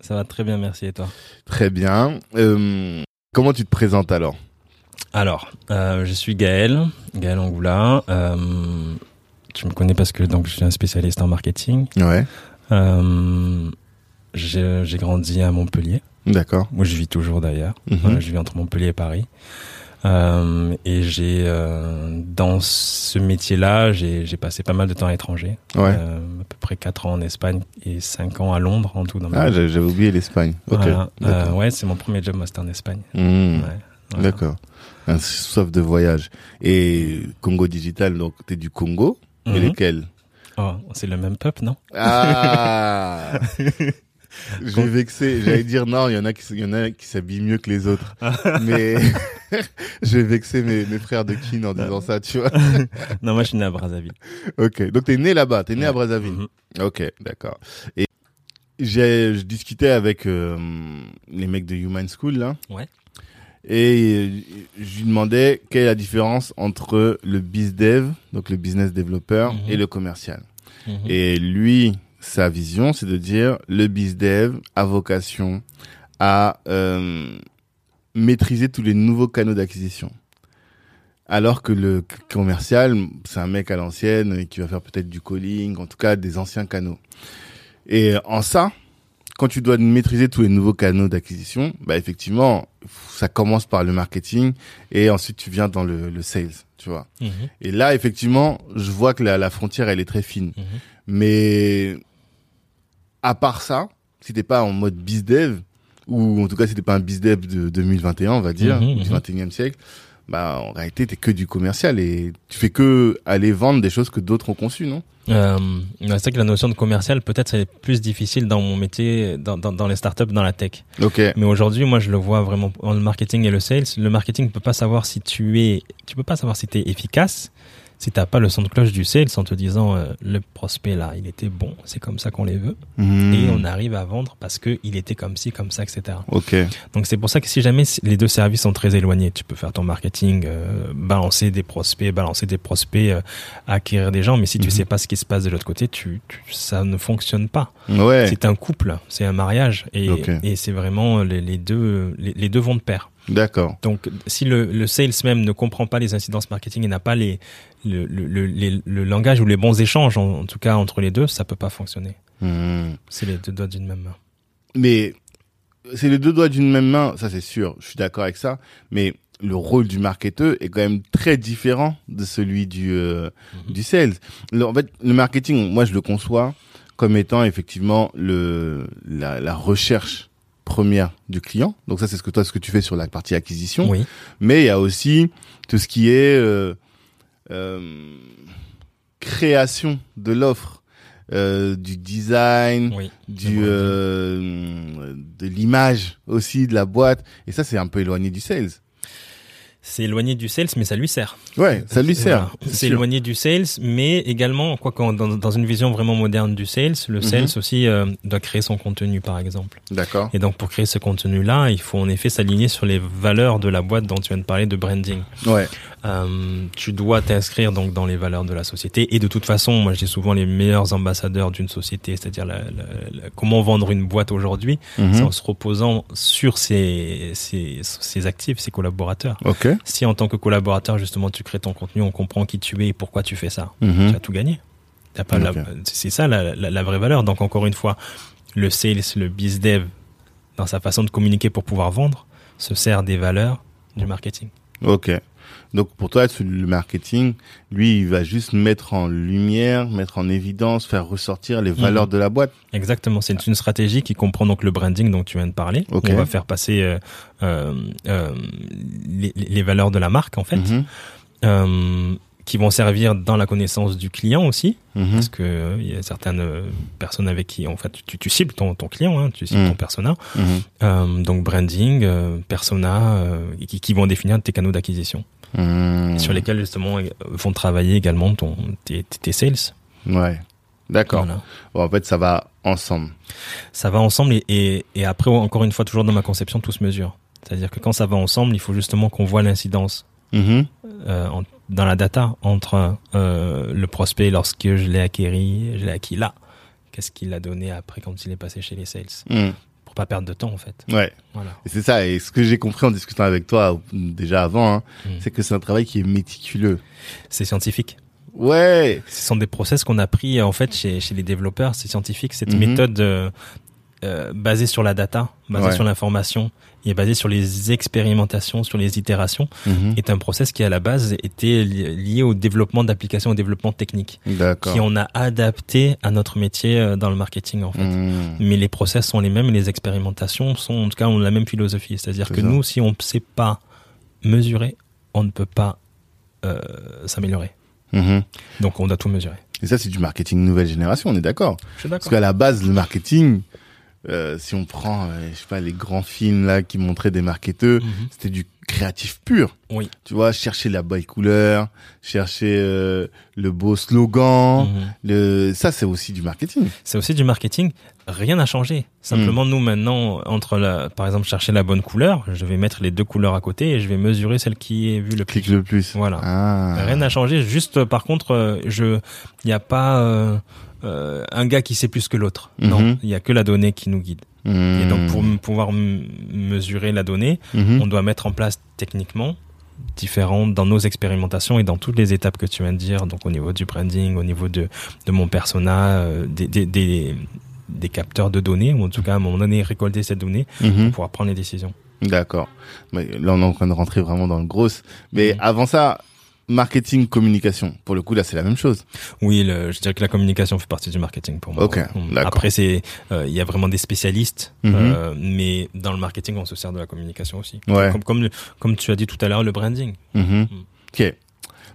Ça va très bien, merci. Et toi Très bien. Euh, comment tu te présentes alors Alors, euh, je suis Gaël, Gaël Angoula. Euh, tu me connais parce que donc je suis un spécialiste en marketing. Ouais. J'ai grandi à Montpellier, D'accord. où je vis toujours d'ailleurs. Mhm. Je vis entre Montpellier et Paris. Euh, et j'ai euh, dans ce métier-là, j'ai passé pas mal de temps à l'étranger. Ouais. Euh, à peu près 4 ans en Espagne et 5 ans à Londres en tout dans Ah, j'avais oublié l'Espagne. Ok. Voilà. D'accord. ouais, c'est mon premier job, moi, c'était en Espagne. Mmh. Ouais. Voilà. D'accord. Un soif de voyage. Et Congo Digital, donc t'es du Congo. Et Mhm. lequel? Oh, c'est le même peuple, non? Ah Je vais vexer. J'allais dire non, il y en a qui, il y en a qui s'habillent mieux que les autres. Mais je vais vexer mes, mes frères de kin en disant ça, tu vois. Non, moi je suis né à Brazzaville. Ok. Donc t'es né là-bas. T'es né à. Brazzaville. Mhm. Ok, d'accord. Et j'ai, je discutais avec euh, les mecs de Human School là. Ouais. Et je lui demandais quelle est la différence entre le bizdev, donc le business développeur, Mhm. et le commercial. Mhm. Et lui, sa vision, c'est de dire le bizdev a vocation à euh, maîtriser tous les nouveaux canaux d'acquisition. Alors que le commercial, c'est un mec à l'ancienne qui va faire peut-être du calling, en tout cas des anciens canaux. Et en ça, quand tu dois maîtriser tous les nouveaux canaux d'acquisition, bah effectivement, ça commence par le marketing et ensuite tu viens dans le, le sales, tu vois. Mhm. Et là, effectivement, je vois que la, la frontière, elle est très fine. Mhm. Mais à part ça, si t'es pas en mode bizdev, ou en tout cas si t'es pas un bizdev de 2021, on va dire, Mhm, du mhm. 21e siècle, bah en réalité t'es que du commercial et tu fais que aller vendre des choses que d'autres ont conçues, non? Euh, c'est vrai que la notion de commercial, peut-être, c'est plus difficile dans mon métier, dans, dans, dans les startups, dans la tech. Ok. Mais aujourd'hui, moi, je le vois vraiment dans le marketing et le sales. Le marketing ne peut pas savoir si tu es, tu peux pas savoir si tu es efficace si t'as pas le son de cloche du sales en te disant euh, le prospect là, il était bon, c'est comme ça qu'on les veut, Hmm. et on arrive à vendre parce que il était comme ci, comme ça, etc. Ok. Donc c'est pour ça que si jamais les deux services sont très éloignés, tu peux faire ton marketing, euh, balancer des prospects, balancer des prospects, euh, acquérir des gens, mais si tu Mhm. sais pas ce qui se passe de l'autre côté, tu, tu- ça ne fonctionne pas. Ouais. C'est un couple, c'est un mariage, et, c'est vraiment les, les deux, les, les deux vont de pair. D'accord. Donc si le, le sales même ne comprend pas les incidences marketing et n'a pas les, le, le, le, les- le langage ou les bons échanges, en, en tout cas entre les deux, ça peut pas fonctionner. Hmm. C'est les deux doigts d'une même main. Mais c'est les deux doigts d'une même main, ça c'est sûr, je suis d'accord avec ça, mais le rôle du marketeur est quand même très différent de celui du euh, Mhm. du sales. Le- en fait, le marketing, moi je le conçois comme étant effectivement le la, la recherche première du client. Donc ça c'est ce que toi ce que tu fais sur la partie acquisition, Oui. mais il y a aussi tout ce qui est euh, euh, création de l'offre, euh, du design, Oui. du de l'image aussi de la boîte et ça c'est un peu éloigné du sales. C'est éloigné du sales, mais ça lui sert. Ouais, ça lui sert. Voilà. c'est éloigné du sales, mais également, quoi dans une vision vraiment moderne du sales, le Mhm. sales aussi euh, doit créer son contenu, par exemple. D'accord. Et donc, pour créer ce contenu-là, il faut en effet s'aligner sur les valeurs de la boîte dont tu viens de parler de branding. Ouais. Euh, tu dois t'inscrire donc dans les valeurs de la société. Et de toute façon, moi, dis souvent les meilleurs ambassadeurs d'une société, c'est-à-dire la- la- la- comment vendre une boîte aujourd'hui, Mhm. c'est en se reposant sur ses, ses, ses actifs, ses collaborateurs. Si en tant que collaborateur, justement, tu crées ton contenu, on comprend qui tu es et pourquoi tu fais ça. Mhm. Tu as tout gagné. C'est ça la vraie valeur. Donc encore une fois, le sales, le biz dev, dans sa façon de communiquer pour pouvoir vendre, se sert des valeurs du marketing. Ok. Donc pour toi, le marketing, lui, il va juste mettre en lumière, mettre en évidence, faire ressortir les valeurs Mhm. de la boîte. Exactement, c'est une stratégie qui comprend donc le branding dont tu viens de parler. Ok. On va faire passer euh, euh, euh, les, les valeurs de la marque en fait, Mhm. qui vont servir dans la connaissance du client aussi, Mhm. parce que euh, il y a certaines euh, personnes avec qui, en fait, tu, tu cibles ton, ton client, hein, tu cibles ton persona, Mhm. Euh, donc branding, persona, qui, qui vont définir tes canaux d'acquisition, Mhm. sur lesquels justement euh, vont travailler également ton, tes, tes- sales. Ouais. D'accord. Voilà. Bon, en fait, ça va ensemble. Ça va ensemble et, et, et après, encore une fois, toujours dans ma conception, tout se mesure. C'est-à-dire que quand ça va ensemble, il faut justement qu'on voit l'incidence Mhm. euh, dans la data entre euh, le prospect lorsque je l'ai acquéri, je l'ai acquis là. Qu'est-ce qu'il a donné après quand il est passé chez les sales Mhm. Pas perdre de temps en fait. Ouais. Voilà. Et c'est ça. Et ce que j'ai compris en discutant avec toi déjà avant, hein, Mhm. c'est que c'est un travail qui est méticuleux. C'est scientifique. Ouais. Ce sont des process qu'on a pris en fait chez, chez les développeurs. C'est scientifique. Cette Mhm. méthode euh, euh, basée sur la data, Ouais. sur l'information et basée sur les expérimentations, sur les itérations, Mhm. est un process qui à la base était li- lié au développement d'applications, au développement technique, qui on a adapté à notre métier euh, dans le marketing en fait. Mhm. Mais les process sont les mêmes et les expérimentations sont en tout cas ont la même philosophie. C'est-à-dire C'est que ça. nous, si on ne sait pas mesurer, on ne peut pas euh, s'améliorer. Mhm. Donc on doit tout mesurer. Et ça, c'est du marketing nouvelle génération, on est d'accord. Parce qu'à la base, le marketing, euh, si on prend, euh, je sais pas, les grands films là qui montraient des marketeurs, Mhm. c'était du créatif pur. Oui. Tu vois, chercher la belle couleur, chercher euh, le beau slogan. Mhm. Le... Ça, c'est aussi du marketing. C'est aussi du marketing. Rien n'a changé. Simplement, Mm. nous maintenant, entre la, par exemple, chercher la bonne couleur, je vais mettre les deux couleurs à côté et je vais mesurer celle qui est vue le plus. Clique le plus. Voilà. Ah. Rien n'a changé. Juste, par contre, euh, je, il n'y a pas euh, un gars qui sait plus que l'autre. Mhm. Non, il y a que la donnée qui nous guide. Et donc, pour pouvoir mesurer la donnée, Mhm. on doit mettre en place techniquement différentes dans nos expérimentations et dans toutes les étapes que tu viens de dire, donc au niveau du branding, au niveau de, de mon persona, euh, des, des, des, des capteurs de données, ou en tout cas à un moment donné récolter cette donnée Mhm. pour pouvoir prendre les décisions. D'accord. Là, on est en train de rentrer vraiment dans le gros. Mais avant ça, marketing, communication. Pour le coup, là, c'est la même chose. Oui, le, je dirais que la communication fait partie du marketing pour moi. Ok, Hum. Après, c'est euh, il y a vraiment des spécialistes, Mhm. euh, mais dans le marketing, on se sert de la communication aussi. Ouais. Comme, comme, tu as dit tout à l'heure, le branding. Mhm. Ok.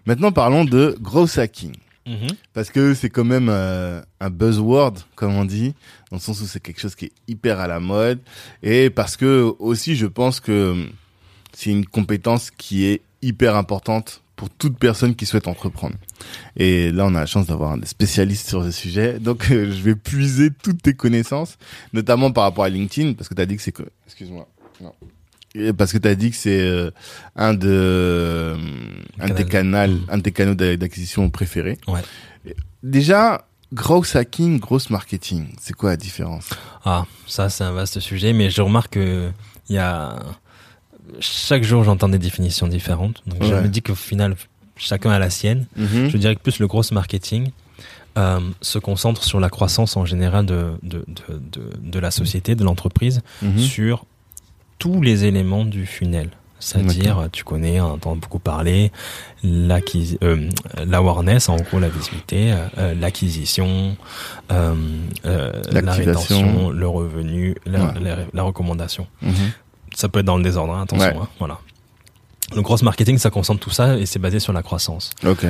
Maintenant, parlons de growth hacking. Mhm. Parce que c'est quand même euh, un buzzword, comme on dit, dans le sens où c'est quelque chose qui est hyper à la mode. Et parce que aussi, je pense que hum, c'est une compétence qui est hyper importante pour toute personne qui souhaite entreprendre. Et là, on a la chance d'avoir un spécialiste sur ce sujet. Donc, euh, je vais puiser toutes tes connaissances, notamment par rapport à LinkedIn, parce que tu as dit que c'est que... Excuse-moi. Non. Et Parce que tu as dit que c'est euh, un de euh, un de tes canaux, un de tes canaux d'a- d'acquisition préférés. Ouais. Déjà, gross hacking, gross marketing, c'est quoi la différence? Ah, ça c'est un vaste sujet, mais je remarque que il y a chaque jour j'entends des définitions différentes. Donc je me dis qu'au final chacun a la sienne. Mhm. Je dirais que plus le gros marketing euh, se concentre sur la croissance en général de de, de, de, de la société, de l'entreprise, Mhm. sur tous les éléments du funnel. C'est-à-dire, tu connais, on entend beaucoup parler, euh, l'awareness, en gros la visibilité, euh, l'acquisition, euh, la rétention, le revenu, la, Ouais. la- la recommandation. Mhm. Ça peut être dans le désordre, hein, attention. Ouais. hein, voilà. Le gros marketing, ça concentre tout ça et c'est basé sur la croissance. Ok.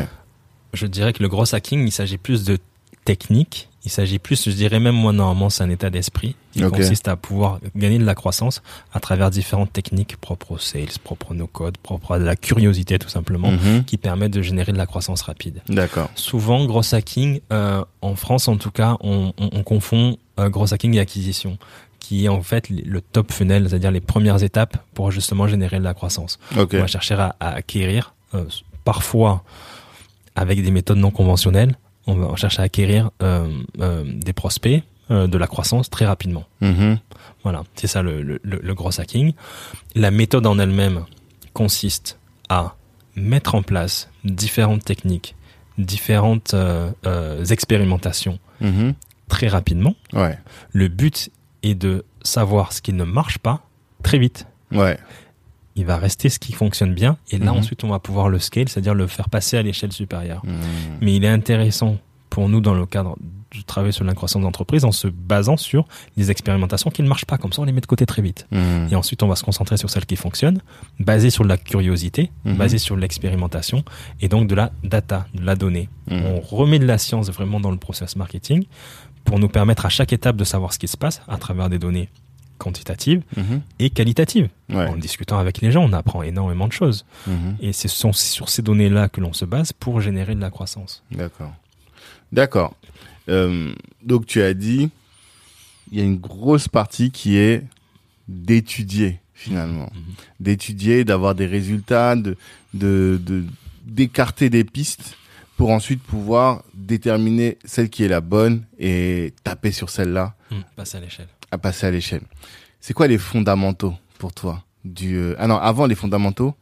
Je dirais que le gros hacking, il s'agit plus de technique. Il s'agit plus, je dirais même moi normalement, c'est un état d'esprit qui consiste à pouvoir gagner de la croissance à travers différentes techniques propres au sales, propres à nos codes, propres à de la curiosité tout simplement, Mhm. qui permettent de générer de la croissance rapide. D'accord. Souvent, gros hacking, euh, en France en tout cas, on, on- on confond euh, gros hacking et acquisition, qui est en fait le top funnel, c'est-à-dire les premières étapes pour justement générer de la croissance. On va chercher à, à acquérir, euh, parfois avec des méthodes non conventionnelles, on va chercher à acquérir euh, euh, des prospects, de la croissance très rapidement. Mhm. Voilà, c'est ça le, le, le- le gros hacking. La méthode en elle-même consiste à mettre en place différentes techniques, différentes expérimentations Mhm. très rapidement. Ouais. Le but est de savoir ce qui ne marche pas très vite. Ouais. Il va rester ce qui fonctionne bien et là Mhm. ensuite on va pouvoir le scale, c'est-à-dire le faire passer à l'échelle supérieure. Mhm. Mais il est intéressant pour nous dans le cadre travailler sur la croissance d'entreprise en se basant sur les expérimentations qui ne marchent pas. Comme ça, on les met de côté très vite. Mhm. Et ensuite, on va se concentrer sur celles qui fonctionnent, basées sur de la curiosité, basées sur l'expérimentation et donc de la data, de la donnée. On remet de la science vraiment dans le process marketing pour nous permettre à chaque étape de savoir ce qui se passe à travers des données quantitatives Mhm. et qualitatives. Ouais. En discutant avec les gens, on apprend énormément de choses. Mhm. Et ce sont sur ces données-là que l'on se base pour générer de la croissance. D'accord. D'accord. Euh, donc tu as dit, il y a une grosse partie qui est d'étudier finalement, Mhm. d'étudier, d'avoir des résultats, de- d'écarter des pistes pour ensuite pouvoir déterminer celle qui est la bonne et taper sur celle-là Mmh, passe à l'échelle. à passer à l'échelle. C'est quoi les fondamentaux pour toi du euh, Ah non, avant les fondamentaux,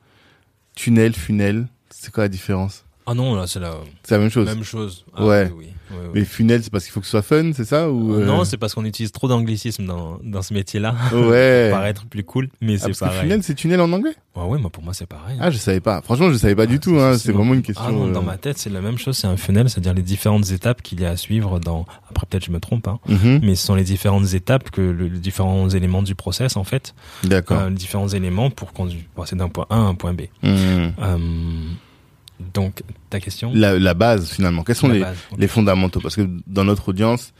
tunnel, funnel, c'est quoi la différence? Ah non, là, c'est la C'est la même chose. même chose. Ouais. oui, oui, oui, oui. Mais funnel, c'est parce qu'il faut que ce soit fun, c'est ça ou euh, Non, c'est parce qu'on utilise trop d'anglicisme dans, dans ce métier-là. ouais. Pour paraître plus cool, mais Ah, c'est parce que pareil. funnel, c'est tunnel en anglais? Ouais, ouais, moi, pour moi, c'est pareil. Ah, je savais pas. Franchement, je savais pas du Ah, tout. Hein. c'est- vraiment une question. Ah non, dans euh, ma tête, c'est la même chose. C'est un funnel, c'est-à-dire les différentes étapes qu'il y a à suivre dans. Après, peut-être je me trompe, hein, mhm. mais ce sont les différentes étapes que le- les différents éléments du process, en fait, D'accord. euh, les différents éléments pour conduire, passer d'un point A à un point B. Euh, donc, ta question La, la base, finalement. Quels sont les, base, ok. les fondamentaux? Parce que dans notre audience,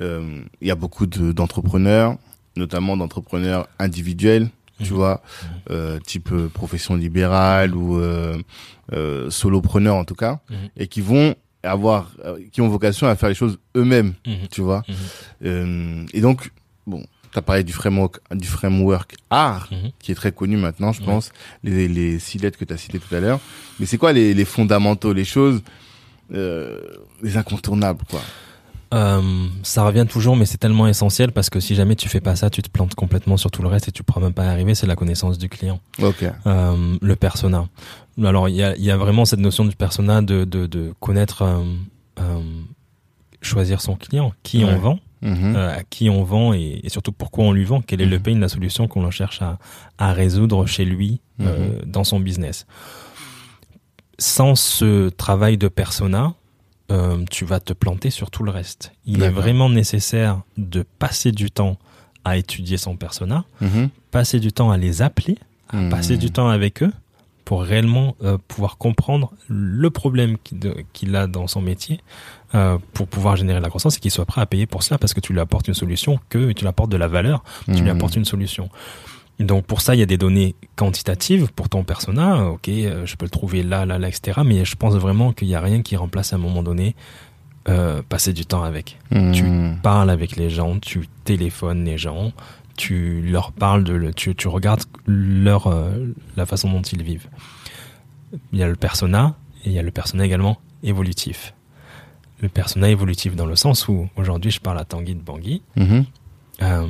euh, il y a beaucoup de- d'entrepreneurs, notamment d'entrepreneurs individuels, tu Mhm. vois, Mhm. euh, type euh, profession libérale ou euh, solopreneurs en tout cas, Mhm. et qui vont avoir, qui ont vocation à faire les choses eux-mêmes, tu vois. Et donc, bon, tu as parlé du framework, du framework art, Mhm. qui est très connu maintenant, je pense, les, les six lettres que tu as citées tout à l'heure. Mais c'est quoi les, les fondamentaux, les choses, euh, les incontournables, quoi? Euh, ça revient toujours, mais c'est tellement essentiel parce que si jamais tu fais pas ça, tu te plantes complètement sur tout le reste et tu pourras même pas y arriver. C'est la connaissance du client. Euh, le persona. Alors il y a, il y a vraiment cette notion du persona de, de, de connaître, choisir son client, qui Ouais. on vend, Mhm. euh, à qui on vend et, et surtout pourquoi on lui vend, quel est le Mhm. pain, la solution qu'on cherche à, à résoudre chez lui euh, dans son business. Sans ce travail de persona, euh, tu vas te planter sur tout le reste. Il est vraiment nécessaire de passer du temps à étudier son persona, Mhm. passer du temps à les appeler, à Mhm. passer du temps avec eux pour réellement pouvoir comprendre le problème qu'il a dans son métier euh, pour pouvoir générer de la croissance et qu'il soit prêt à payer pour cela parce que tu lui apportes une solution, que tu lui apportes de la valeur, tu lui Mhm. apportes une solution. Donc pour ça, il y a des données quantitatives pour ton persona. Ok, euh, je peux le trouver là, là, là, etc. Mais je pense vraiment qu'il n'y a rien qui remplace à un moment donné euh, passer du temps avec. Tu Mhm. parles avec les gens, tu téléphones les gens, tu leur parles de, le- tu, tu regardes leur euh, la façon dont ils vivent. Il y a le persona et il y a le persona également évolutif. Le persona évolutif dans le sens où aujourd'hui je parle à Tanguy de Bangui, Mhm. euh,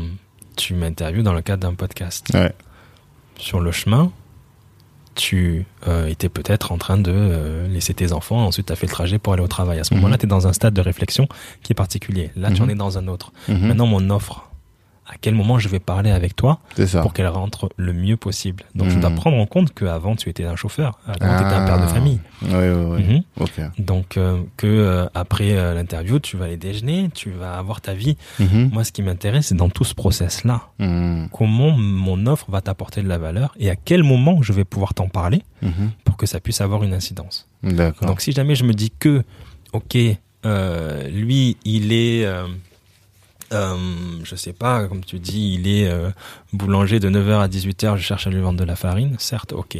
tu m'interviews dans le cadre d'un podcast. Ouais. Sur le chemin, tu euh, étais peut-être en train de euh, laisser tes enfants, ensuite tu as fait le trajet pour aller au travail. À ce Mhm. moment-là, tu es dans un stade de réflexion qui est particulier. Là, tu Mhm. en es dans un autre. Mhm. Maintenant, mon offre, à quel moment je vais parler avec toi ça. pour qu'elle rentre le mieux possible Donc, je Mhm. dois prendre en compte qu'avant, tu étais un chauffeur, avant, tu étais un père de Ah. famille. Ouais, ouais, ouais. Mhm. Donc, euh, que euh, après euh, l'interview, tu vas aller déjeuner, tu vas avoir ta vie. Mhm. Moi, ce qui m'intéresse, c'est dans tout ce process-là. Mhm. Comment mon offre va t'apporter de la valeur et à quel moment je vais pouvoir t'en parler Mhm. pour que ça puisse avoir une incidence. Donc si jamais je me dis que, ok, euh, lui, il est, euh, euh, je sais pas, comme tu dis, il est euh, boulanger de 9h à 18h, je cherche à lui vendre de la farine, certes, ok.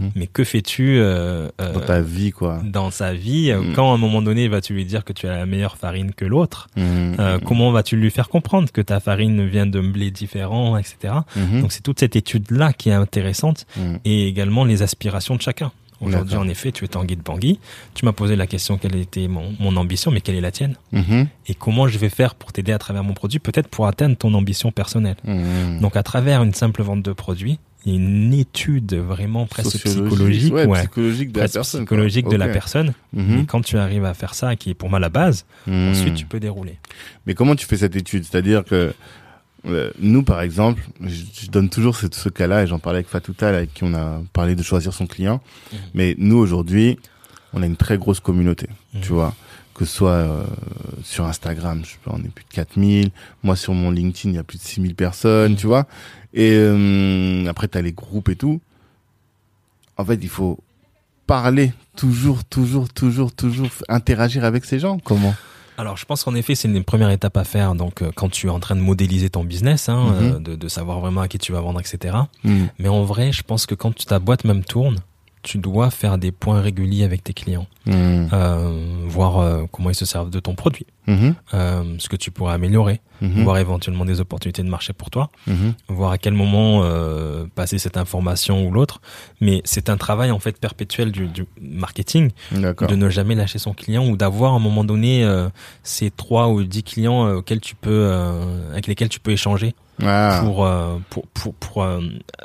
Mhm. Mais que fais-tu euh, Dans ta vie, quoi. dans sa vie Mhm. Quand à un moment donné, vas-tu lui dire que tu as la meilleure farine que l'autre Mhm. Comment vas-tu lui faire comprendre que ta farine vient de blé différent, etc. Donc c'est toute cette étude-là qui est intéressante et également les aspirations de chacun. Aujourd'hui, en effet, tu es Tanguy de Bangui. Tu m'as posé la question quelle était mon, mon ambition, mais quelle est la tienne Mhm. Et comment je vais faire pour t'aider à travers mon produit, peut-être pour atteindre ton ambition personnelle. Mhm. Donc, à travers une simple vente de produits, une étude vraiment presque psychologique, ouais, ouais, psychologique de la personne. psychologique quoi. de la Ok. personne. Mhm. Et quand tu arrives à faire ça, qui est pour moi la base, ensuite tu peux dérouler. Mais comment tu fais cette étude? C'est-à-dire que euh, nous, par exemple, je, je donne toujours ce, ce cas-là, et j'en parlais avec Fatoutal, avec qui on a parlé de choisir son client. Mais nous, aujourd'hui, on a une très grosse communauté, Mhm. tu vois. Que ce soit euh, sur Instagram, je sais pas, on est plus de 4000. Moi, sur mon LinkedIn, il y a plus de 6000 personnes, tu vois. Et euh, après, tu as les groupes et tout. En fait, il faut parler toujours, toujours, toujours, toujours, interagir avec ces gens. Comment? Alors, je pense qu'en effet, c'est une première étape à faire. Donc, euh, quand tu es en train de modéliser ton business, hein, Mhm. euh, de, de savoir vraiment à qui tu vas vendre, etc. Hmm. Mais en vrai, je pense que quand ta boîte même tourne, tu dois faire des points réguliers avec tes clients, Hmm. euh, voir euh, comment ils se servent de ton produit, Mhm. euh, ce que tu pourrais améliorer, Mhm. voir éventuellement des opportunités de marché pour toi, voir à quel moment passer cette information ou l'autre. Mais c'est un travail en fait perpétuel du, du marketing de ne jamais lâcher son client ou d'avoir à un moment donné ces trois ou dix clients auxquels tu peux avec lesquels tu peux échanger Ah. pour, euh, pour pour pour euh,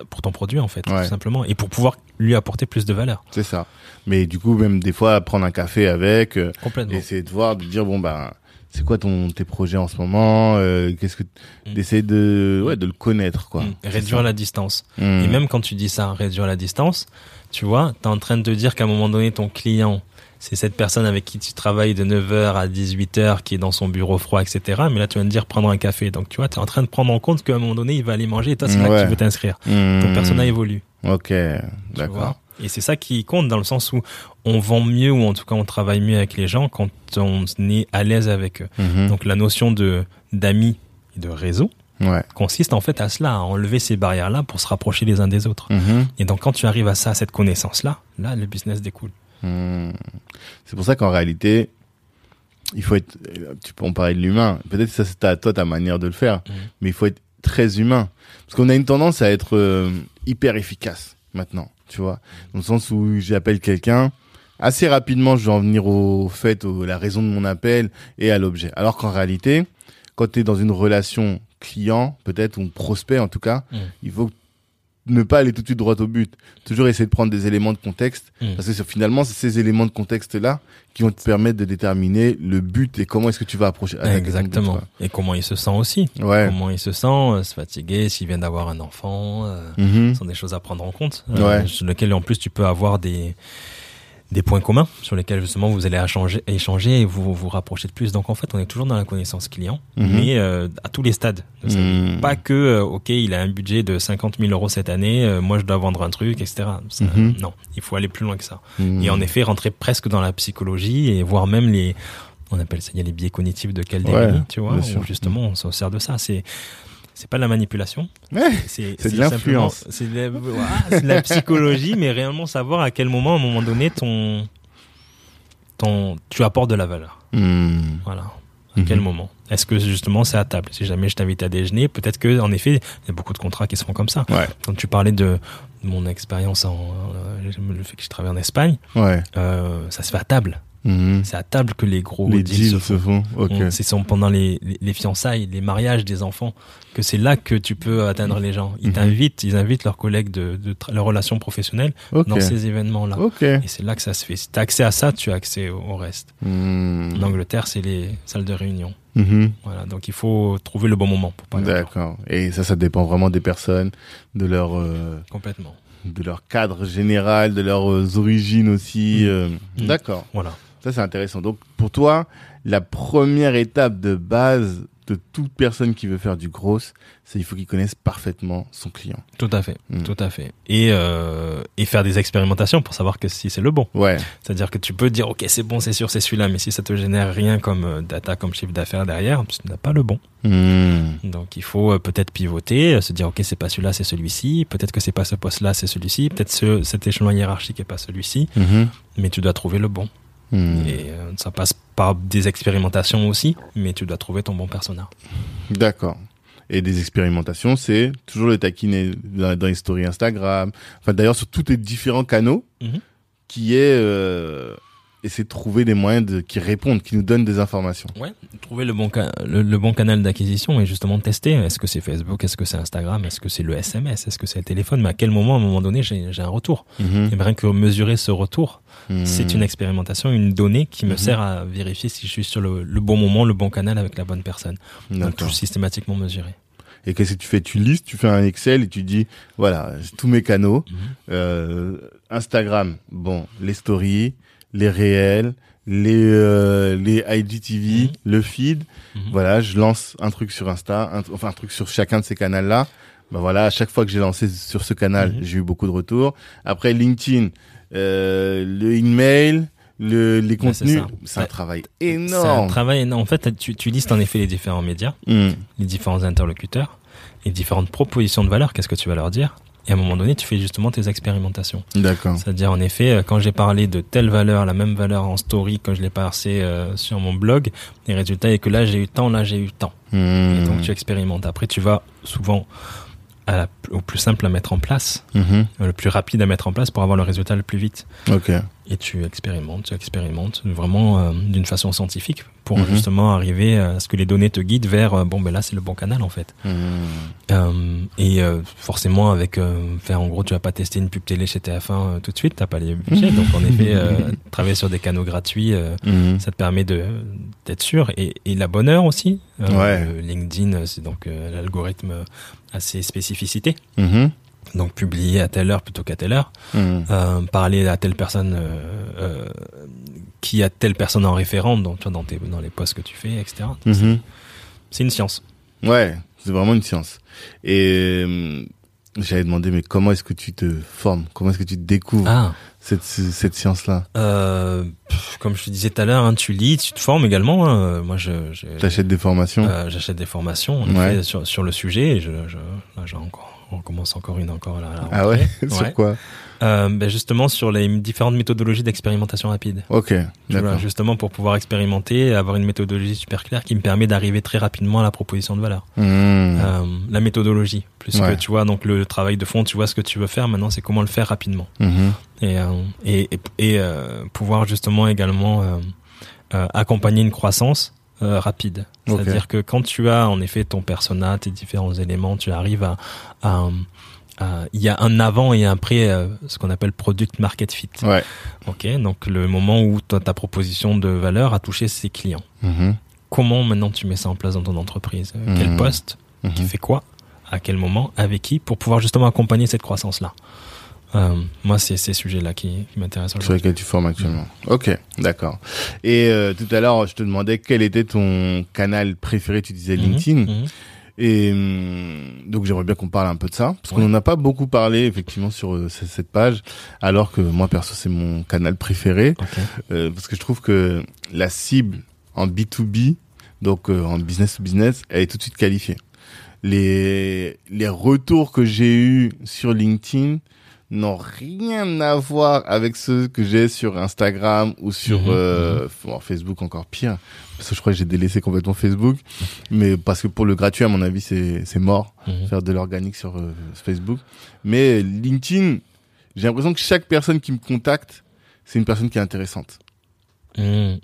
pour ton produit en fait Ouais. tout simplement et pour pouvoir lui apporter plus de valeur C'est ça. Mais du coup, même des fois, prendre un café avec, euh, complètement essayer de voir, de dire bon ben, c'est quoi ton tes projets en ce moment, euh, qu'est-ce que Mm. d'essayer de ouais de le connaître quoi. Mm. Réduire la distance Mm. et même quand tu dis ça réduire la distance tu vois tu es en train de te dire qu'à un moment donné ton client c'est cette personne avec qui tu travailles de 9h à 18h qui est dans son bureau froid, etc. Mais là, tu viens de dire prendre un café. Donc, tu vois, tu es en train de prendre en compte qu'à un moment donné, il va aller manger et toi, c'est là que tu veux t'inscrire. Mm. Ton persona évolue. Ok, d'accord. Et c'est ça qui compte dans le sens où on vend mieux ou en tout cas on travaille mieux avec les gens quand on est à l'aise avec eux. Mhm. Donc la notion de d'amis et de réseau ouais. consiste en fait à cela, à enlever ces barrières-là pour se rapprocher les uns des autres. Mhm. Et donc quand tu arrives à ça, à cette connaissance-là, là le business découle. Hmm. C'est pour ça qu'en réalité, il faut être. Tu peux en parler de l'humain. Peut-être que ça c'est à toi ta manière de le faire, Mhm. mais il faut être très humain. Parce qu'on a une tendance à être euh, hyper efficace maintenant, tu vois, dans le sens où j'appelle quelqu'un. Assez rapidement, je vais en venir au fait, au, la raison de mon appel et à l'objet. Alors qu'en réalité, quand tu es dans une relation client, peut-être, ou prospect en tout cas, Mhm. il faut ne pas aller tout de suite droit au but. Toujours essayer de prendre des éléments de contexte Mhm. parce que finalement, c'est ces éléments de contexte-là qui vont te permettre de déterminer le but et comment est-ce que tu vas approcher. but, Exactement. Et comment il se sent aussi. Ouais. Comment il se sent, euh, se fatiguer, s'il vient d'avoir un enfant. euh, Mhm. Ce sont des choses à prendre en compte, Ouais. sur lesquelles en plus tu peux avoir des des points communs sur lesquels justement vous allez échanger, échanger et vous vous rapprocher de plus. Donc en fait, on est toujours dans la connaissance client, Mhm. mais euh, à tous les stades. de. Mhm. Pas que euh, ok, il a un budget de 50 000 euros cette année, euh, moi je dois vendre un truc, etc. Ça, Mhm. Non, il faut aller plus loin que ça. Et en effet, rentrer presque dans la psychologie et voir même les on appelle ça il y a les biais cognitifs de Calderi, Ouais, tu vois, où justement on s'en sert de ça. C'est c'est pas de la manipulation, Ouais. c'est de l'influence. C'est de, la- de psychologie, mais réellement savoir à quel moment, à un moment donné, ton, ton, tu apportes de la valeur. Mhm. Voilà. À quel Mhm. moment? Est-ce que justement c'est à table? Si jamais je t'invite à déjeuner, peut-être que en effet, il y a beaucoup de contrats qui se font comme ça. Ouais. Quand tu parlais de mon expérience en euh, le fait que je travaille en Espagne, euh, ça se fait à table. Mhm. C'est à table que les gros Les deals deals se font. font. Ok. On- C'est pendant les, les, les fiançailles, les mariages des enfants, que c'est là que tu peux atteindre les gens. Ils Mhm. t'invitent, ils invitent leurs collègues de, leurs relations professionnelles dans ces événements-là. Et c'est là que ça se fait. Si tu as accès à ça, tu as accès au, au reste. En Angleterre, c'est les salles de réunion. Mhm. Voilà, donc il faut trouver le bon moment pour parler. encore. D'accord. Et ça, ça dépend vraiment des personnes, de leur, euh, Complètement. de leur cadre général, de leurs origines aussi. Mhm. euh. Mhm. D'accord. Voilà. Ça, c'est intéressant. Donc, pour toi, la première étape de base de toute personne qui veut faire du gros, c'est il faut qu'il connaisse parfaitement son client. Tout à fait. Mhm. Tout à fait. Et, euh, et faire des expérimentations pour savoir que si c'est le bon. Ouais. C'est-à-dire que tu peux dire, OK, c'est bon, c'est sûr, c'est celui-là, mais si ça te génère rien comme euh, data, comme chiffre d'affaires derrière, tu n'as pas le bon. Mhm. Donc il faut euh, peut-être pivoter, euh, se dire, OK, c'est pas celui-là, c'est celui-ci. Peut-être que c'est pas ce poste-là, c'est celui-ci. Peut-être ce, cet échelon hiérarchique est pas celui-ci. Mhm. Mais tu dois trouver le bon. Mhm. Et euh, ça passe par des expérimentations aussi, mais tu dois trouver ton bon persona. D'accord. Et des expérimentations, c'est toujours le taquiner dans, dans les stories Instagram. Enfin, d'ailleurs, sur tous les différents canaux, Mhm. qui est euh, essayer de trouver des moyens de, qui répondent, qui nous donnent des informations. Ouais, trouver le bon, le, le bon canal d'acquisition et justement tester. Est-ce que c'est Facebook? Est-ce que c'est Instagram? Est-ce que c'est le SMS Est-ce que c'est le téléphone? Mais à quel moment, à un moment donné, j'ai j'ai un retour? Mhm. Et bien, rien que mesurer ce retour, Mhm. c'est une expérimentation, une donnée qui me Mhm. sert à vérifier si je suis sur le, le bon moment, le bon canal avec la bonne personne. Donc, tout systématiquement mesurer. Et qu'est-ce que tu fais? Tu listes, tu fais un Excel et tu dis, voilà, tous mes canaux. Euh, Instagram, bon, les stories, les réels, les euh, les IGTV, Mhm. le feed. Mhm. Voilà, je lance un truc sur Insta, un- enfin un truc sur chacun de ces canaux-là. Ben voilà, à chaque fois que j'ai lancé sur ce canal, Mhm. j'ai eu beaucoup de retours. Après LinkedIn, euh, le email, le, les contenus, ça. c'est un travail C'est un énorme. travail énorme. En fait, tu, tu listes en effet les différents médias, Hmm. les différents interlocuteurs, les différentes propositions de valeur. Qu'est-ce que tu vas leur dire? Et à un moment donné, tu fais justement tes expérimentations. D'accord. C'est-à-dire, en effet, euh, quand j'ai parlé de telle valeur, la même valeur en story, quand je l'ai passé euh, sur mon blog, les résultats est que là, j'ai eu tant, là, j'ai eu tant. Et Hmm. donc, tu expérimentes. Après, tu vas souvent à la- au plus simple à mettre en place, euh, le plus rapide à mettre en place pour avoir le résultat le plus vite. Ok. Et tu expérimentes, tu expérimentes vraiment euh, d'une façon scientifique pour Mhm. justement arriver à ce que les données te guident vers euh, bon ben là c'est le bon canal en fait. Hmm. Euh, et forcément avec faire en gros tu vas pas tester une pub télé chez TF1 euh, tout de suite, t'as pas les budgets donc en effet travailler sur des canaux gratuits Mhm. ça te permet de d'être sûr et, et la bonne heure aussi. Ouais. LinkedIn c'est donc l'algorithme a ses spécificités Mhm. Donc publier à telle heure plutôt qu'à telle heure Mhm. euh, parler à telle personne euh, euh, qui a telle personne en référent dans, tu vois, dans, tes, dans les posts que tu fais, etc. Mhm. C'est une science. Ouais, c'est vraiment une science. Et j'avais demandé, mais comment est-ce que tu te formes? Comment est-ce que tu découvres Ah, cette, cette science-là? Euh, comme je te disais tout à l'heure, hein, tu lis, tu te formes également. hein. Moi, je, je- T'achètes des formations? Euh, j'achète des formations Ouais. sur, sur le sujet. Et je, je, là, j'ai encore, on commence encore une encore là. là, Ah ouais? Sur quoi? Euh, ben justement sur les différentes méthodologies d'expérimentation rapide. Ok, d'accord. justement pour pouvoir expérimenter, et avoir une méthodologie super claire qui me permet d'arriver très rapidement à la proposition de valeur. Mhm. Euh, la méthodologie, plus Ouais. que tu vois, donc le travail de fond, tu vois ce que tu veux faire. Maintenant, c'est comment le faire rapidement et euh, et, et, et, pouvoir justement également accompagner une croissance euh, rapide. C'est-à-dire que quand tu as en effet ton persona, tes différents éléments, tu arrives à il y a un avant et un après, euh, ce qu'on appelle product market fit. Ouais. Ok, donc le moment où ta proposition de valeur a touché ses clients. Mhm. Comment maintenant tu mets ça en place dans ton entreprise? Euh, Quel Mhm. poste? Qui Mhm. fait quoi? À quel moment? Avec qui? Pour pouvoir justement accompagner cette croissance-là. Euh, moi, c'est ces sujets-là qui, qui m'intéressent Sur lesquels tu formes actuellement. Ok, d'accord. Et euh, tout à l'heure, je te demandais quel était ton canal préféré. Tu disais Mhm, LinkedIn. mhm. Et hum, donc j'aimerais bien qu'on parle un peu de ça, parce qu'on n'en a pas beaucoup parlé effectivement sur euh, cette page, alors que moi perso c'est mon canal préféré, Ok. euh, parce que je trouve que la cible en B2B, donc euh, en business to business, elle est tout de suite qualifiée. Les, les retours que j'ai eus sur LinkedIn n'ont rien à voir avec ceux que j'ai sur Instagram ou sur Mhm, euh, bon, Facebook encore pire. Parce que je crois que j'ai délaissé complètement Facebook. Mais parce que pour le gratuit à mon avis c'est c'est mort. Mhm. faire de l'organique sur euh, Facebook. Mais LinkedIn j'ai l'impression que chaque personne qui me contacte c'est une personne qui est intéressante. Mhm.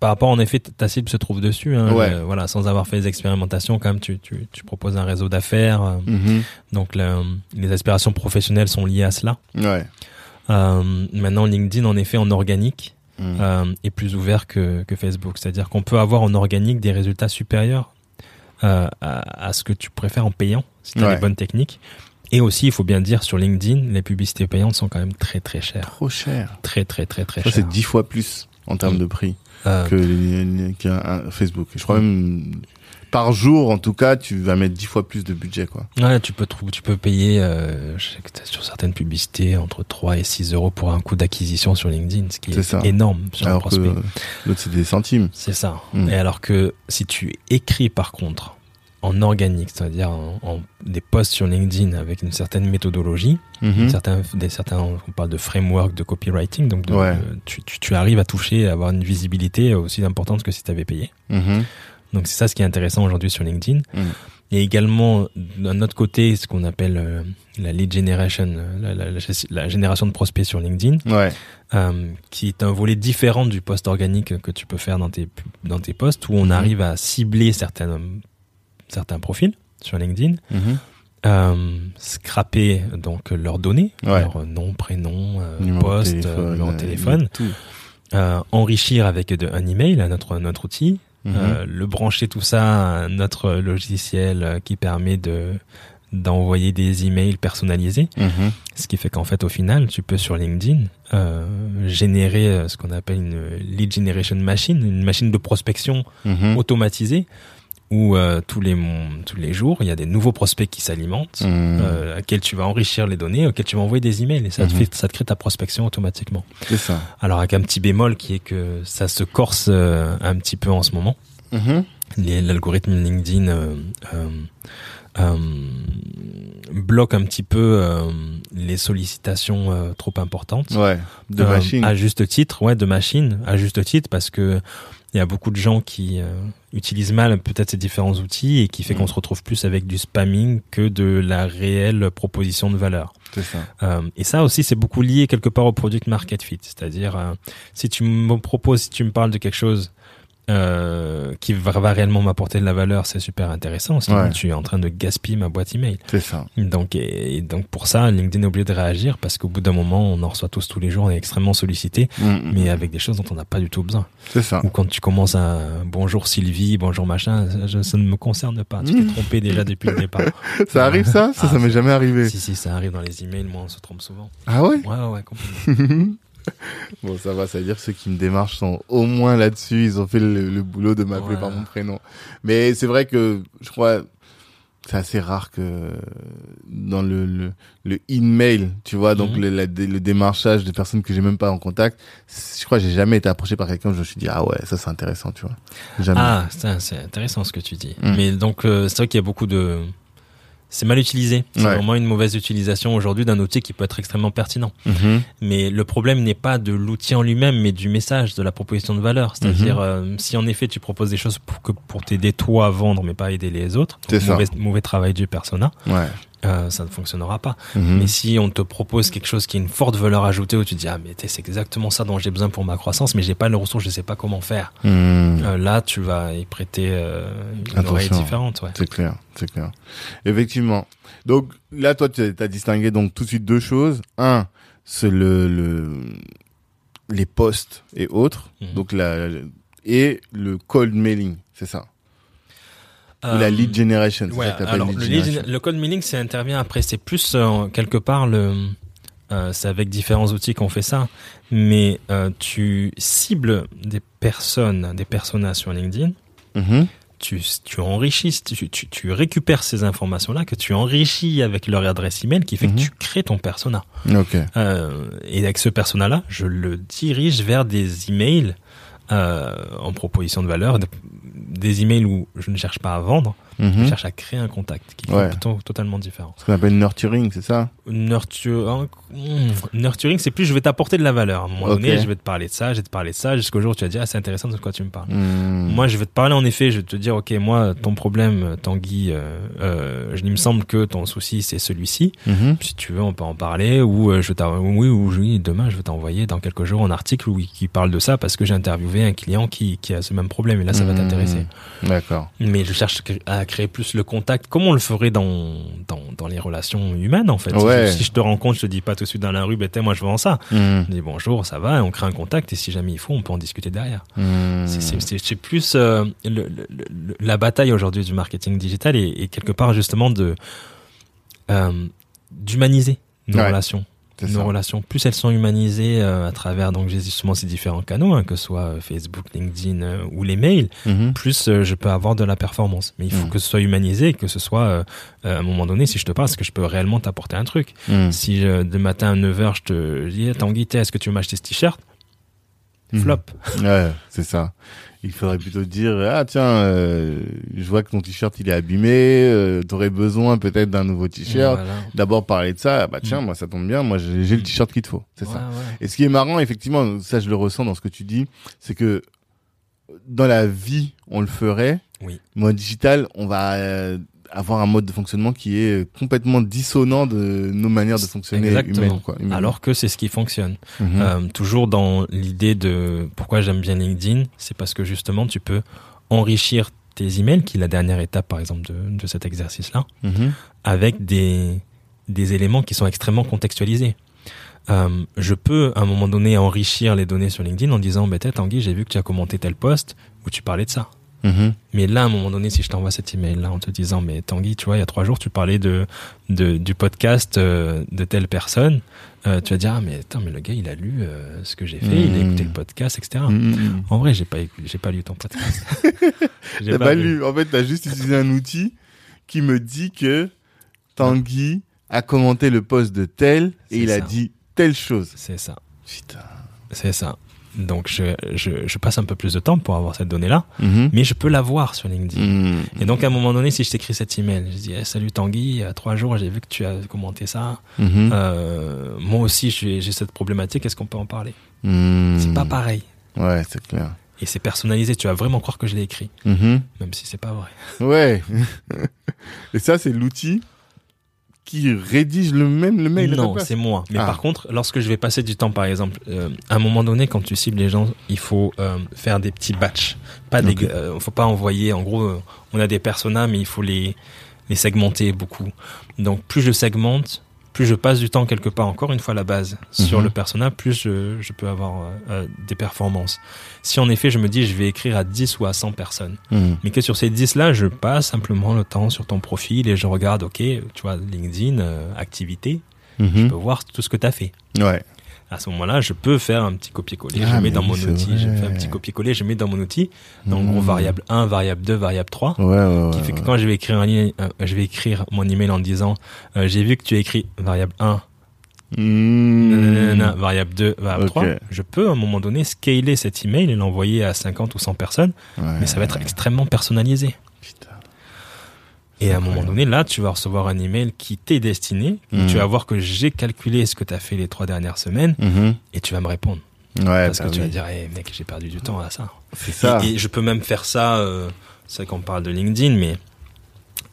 Par rapport, en effet, ta cible se trouve dessus. Hein, Ouais. Euh, voilà, sans avoir fait des expérimentations, quand même, tu, tu, tu proposes un réseau d'affaires. euh, Mhm. Donc, le- les aspirations professionnelles sont liées à cela. ouais Euh, maintenant, LinkedIn, en effet, en organique, euh, est plus ouvert que, que Facebook. C'est-à-dire qu'on peut avoir en organique des résultats supérieurs à, à ce que tu préfères en payant, si tu as Ouais. les bonnes techniques. Et aussi, il faut bien dire, sur LinkedIn, les publicités payantes sont quand même très très chères. trop cher Très très très très ça chères. c'est dix fois plus en termes Mhm. de prix que les- qu'un un Facebook je crois même par jour en tout cas tu vas mettre dix fois plus de budget quoi Ouais, tu peux tu peux payer, euh, je sais que sur certaines publicités entre 3 et 6 euros pour un coût d'acquisition sur LinkedIn, ce qui C'est est, ça. énorme sur un alors que prospect. l'autre c'est des centimes C'est ça. Mm. Et alors que si tu écris par contre en organique, c'est-à-dire en, en- des posts sur LinkedIn avec une certaine méthodologie, Mhm. certains, des, certains, on parle de framework de copywriting, donc de- Ouais. de- tu, tu, tu arrives à toucher, à avoir une visibilité aussi importante que si tu avais payé. Mhm. Donc c'est ça ce qui est intéressant aujourd'hui sur LinkedIn. Mm. Et également, d'un autre côté, ce qu'on appelle euh, la lead generation, euh, la, la- la- la génération de prospects sur LinkedIn, ouais euh, qui est un volet différent du post organique que tu peux faire dans tes, dans tes posts, où on Mhm. arrive à cibler certains, certains profils sur LinkedIn, Mhm. euh, scraper donc leurs données, Ouais. leur nom, prénom, euh, poste, euh, téléphone, numéro de euh, téléphone, enrichir avec de, un email, notre, notre outil, Mhm. le brancher tout ça à notre logiciel qui permet de d'envoyer des emails personnalisés, Mhm. ce qui fait qu'en fait au final tu peux sur LinkedIn euh, générer ce qu'on appelle une lead generation machine, une machine de prospection automatisée où euh, tous les tous les jours il y a des nouveaux prospects qui s'alimentent. Mhm. Euh, à laquelle tu vas enrichir les données, auxquelles tu vas envoyer des emails et ça te Mhm. fait, ça te crée ta prospection automatiquement. C'est ça. Alors avec un petit bémol qui est que ça se corse euh, un petit peu en ce moment. Les- L'algorithme LinkedIn euh, euh, euh, bloque un petit peu euh, les sollicitations euh, trop importantes. Ouais. De machine. À juste titre, ouais, de machine, à juste titre, parce que il y a beaucoup de gens qui euh, utilisent mal peut-être ces différents outils et qui fait Mm. qu'on se retrouve plus avec du spamming que de la réelle proposition de valeur. Ça. Euh, et ça aussi, c'est beaucoup lié quelque part au product market fit. C'est-à-dire, euh, si tu me proposes, si tu me parles de quelque chose euh, qui va, réellement m'apporter de la valeur, c'est super intéressant. Sinon, Ouais. tu es en train de gaspiller ma boîte email. C'est ça. Donc, et, et donc pour ça, LinkedIn est obligé de réagir parce qu'au bout d'un moment, on en reçoit tous tous les jours, on est extrêmement sollicité, Mhm. mais avec des choses dont on n'a pas du tout besoin. C'est ça. Ou quand tu commences à bonjour Sylvie, bonjour machin, ça, ne me concerne pas. Tu t'es Mm. trompé déjà depuis le départ. Ça arrive ça? Ça, Ah, ça m'est jamais arrivé. si si, ça arrive dans les emails, moi on se trompe souvent. Ah ouais? Ouais ouais, ouais complètement. Bon, ça va, ça veut dire que ceux qui me démarchent sont au moins là-dessus. Ils ont fait le, le boulot de m'appeler Ouais. par mon prénom. Mais c'est vrai que je crois c'est assez rare que dans le le, le email, tu vois, donc Mhm. le, la- le démarchage de personnes que j'ai même pas en contact, je crois que j'ai jamais été approché par quelqu'un où je me suis dit ah ouais, ça c'est intéressant, tu vois. Jamais. Ah, c'est intéressant ce que tu dis. Mm. Mais donc, euh, c'est vrai qu'il y a beaucoup de... C'est mal utilisé. C'est Ouais. vraiment une mauvaise utilisation aujourd'hui d'un outil qui peut être extrêmement pertinent. Mhm. Mais le problème n'est pas de l'outil en lui-même, mais du message, de la proposition de valeur. C'est-à-dire, Mhm. euh, si en effet tu proposes des choses pour, que, pour t'aider toi à vendre, mais pas aider les autres, C'est donc ça. mauvais, mauvais travail du persona, Ouais. Euh, ça ne fonctionnera pas. Mhm. Mais si on te propose quelque chose qui a une forte valeur ajoutée, où tu te dis, ah mais c'est exactement ça dont j'ai besoin pour ma croissance, mais j'ai pas le ressources, je sais pas comment faire. Mhm. Euh, là, tu vas y prêter euh, une Attention. oreille différente. Ouais. C'est clair, c'est clair. Effectivement. Donc là, toi, tu as distingué donc tout de suite deux choses. Un, c'est le, le les posts et autres. Mhm. Donc la et le cold mailing, c'est ça. Ou la lead generation, Ouais, ça que alors lead le, lead generation. gen- le code mailing, ça intervient après. C'est plus euh, quelque part le, euh, c'est avec différents outils qu'on fait ça. Mais euh, tu cibles des personnes, des personas sur LinkedIn. Mhm. Tu, tu enrichis, tu, tu, tu récupères ces informations-là que tu enrichis avec leur adresse email, qui fait que tu crées ton persona. Euh, et avec ce persona-là, je le dirige vers des emails en proposition de valeur, des emails où je ne cherche pas à vendre, Mhm. je cherche à créer un contact qui est Ouais. totalement différent. Ce qu'on appelle nurturing, c'est ça? Nurture, hmm, nurturing, c'est plus je vais t'apporter de la valeur. À un moment donné, je vais te parler de ça, je vais te parler de ça, jusqu'au jour où tu vas dire, ah, c'est intéressant de quoi tu me parles. Mhm. Moi, je vais te parler en effet, je vais te dire, ok, moi, ton problème, Tanguy, euh, euh, il me semble que ton souci, c'est celui-ci. Mhm. Si tu veux, on peut en parler, ou euh, je oui, ou oui, demain, je vais t'envoyer dans quelques jours un article où, qui parle de ça parce que j'ai interviewé un client qui, qui a ce même problème et là, ça va Mhm. t'intéresser. D'accord. Mais je cherche à créer plus le contact, comme on le ferait dans, dans, dans les relations humaines, en fait. Si Ouais. je- Si, je te rencontre, je te dis pas tout de suite dans la rue, ben, t'es, moi, je vends ça. Mhm. Je dis bonjour, ça va, et on crée un contact, et si jamais il faut, on peut en discuter derrière. Mhm. C'est- plus euh, le- le- le- la bataille aujourd'hui du marketing digital et, et quelque part justement de euh, d'humaniser nos Ouais, relations. Nos ça. relations, plus elles sont humanisées euh, à travers donc justement ces différents canaux, hein, que ce soit euh, Facebook, LinkedIn euh, ou les mails, Mhm. plus euh, je peux avoir de la performance. Mais il faut Mhm. que ce soit humanisé, que ce soit euh, euh, à un moment donné, si je te parle, est-ce que je peux réellement t'apporter un truc? Mhm. Si euh, de matin à 9h, je te dis, Eh, Tanguy, t'es, est-ce que tu veux m'acheter ce t-shirt? Mhm. Flop. Ouais, c'est ça. Il faudrait plutôt dire ah tiens, euh, je vois que ton t-shirt il est abîmé, euh, t'aurais besoin peut-être d'un nouveau t-shirt. Voilà. D'abord parler de ça, bah tiens, Mm. moi ça tombe bien, moi j'ai le t-shirt qu'il te faut, c'est Ouais, ça. ouais. Et ce qui est marrant, effectivement, ça je le ressens dans ce que tu dis, c'est que dans la vie on le ferait, Oui. en digital on va euh, avoir un mode de fonctionnement qui est complètement dissonant de nos manières de fonctionner Exactement. humaines, quoi. humaines. Alors que c'est ce qui fonctionne. Mhm. Euh, toujours dans l'idée de pourquoi j'aime bien LinkedIn, c'est parce que justement tu peux enrichir tes emails, qui est la dernière étape par exemple de, de cet exercice-là, Mhm. avec des, des éléments qui sont extrêmement contextualisés. Euh, je peux à un moment donné enrichir les données sur LinkedIn en disant bah, Tanguy, j'ai vu que tu as commenté tel post où tu parlais de ça. Mhm. Mais là, à un moment donné, si je t'envoie cet email là en te disant, mais Tanguy, tu vois, il y a trois jours, tu parlais de, de du podcast euh, de telle personne, euh, tu vas dire, ah mais attends, mais le gars, il a lu euh, ce que j'ai fait, il a Mhm. écouté le podcast, etc. Mhm. En vrai, j'ai pas j'ai pas lu ton podcast. J'ai T'as pas lu. En fait, t'as juste utilisé un outil qui me dit que Tanguy a commenté le post de tel et il a dit telle chose. C'est ça, Putain. c'est ça. Donc je, je, je passe un peu plus de temps pour avoir cette donnée-là, Mhm. mais je peux la voir sur LinkedIn. Mhm. Et donc à un moment donné, si je t'écris cet email, je dis Eh, salut Tanguy, il y a trois jours j'ai vu que tu as commenté ça. Mhm. Euh, moi aussi j'ai cette problématique. Est-ce qu'on peut en parler? C'est pas pareil. Ouais, c'est clair. Et c'est personnalisé. Tu vas vraiment croire que je l'ai écrit, même si c'est pas vrai. Ouais. et ça, c'est l'outil qui rédige le même le mail non, c'est moi. Mais Ah. par contre, lorsque je vais passer du temps, par exemple, euh, à un moment donné, quand tu cibles les gens, il faut euh, faire des petits batchs. Pas des, Ok. euh, faut pas envoyer. En gros, euh, on a des personas, mais il faut les les segmenter beaucoup. Donc, plus je segmente, plus je passe du temps quelque part, encore une fois la base, sur Mhm. le persona, plus je, je peux avoir euh, euh, des performances. Si en effet, je me dis, je vais écrire à 10 ou à 100 personnes, Mhm. mais que sur ces 10 là, je passe simplement le temps sur ton profil et je regarde, ok, tu vois, LinkedIn, euh, activité, je Mhm. peux voir tout ce que tu as fait. Ouais. À ce moment-là, je peux faire un petit copier-coller. Ah, je mets dans mon outil, je vrai. fais un petit copier-coller, je mets dans mon outil, en gros, Mhm. variable 1, variable 2, variable 3. Ouais, ouais, Qui fait que quand je vais écrire un euh, je vais écrire mon email en disant, euh, j'ai vu que tu as écrit variable 1, Mhm. nanana, variable 2, variable Ok. 3. Je peux, à un moment donné, scaler cet email et l'envoyer à 50 ou 100 personnes, Ouais. mais ça va être extrêmement personnalisé. Et à un moment donné, là, tu vas recevoir un email qui t'est destiné. Mhm. Tu vas voir que j'ai calculé ce que tu as fait les trois dernières semaines Mhm. et tu vas me répondre. Ouais, Parce bah que tu vas oui. dire, hey, mec, j'ai perdu du temps à ça. ça. Et, et je peux même faire ça, euh, c'est vrai qu'on parle de LinkedIn, mais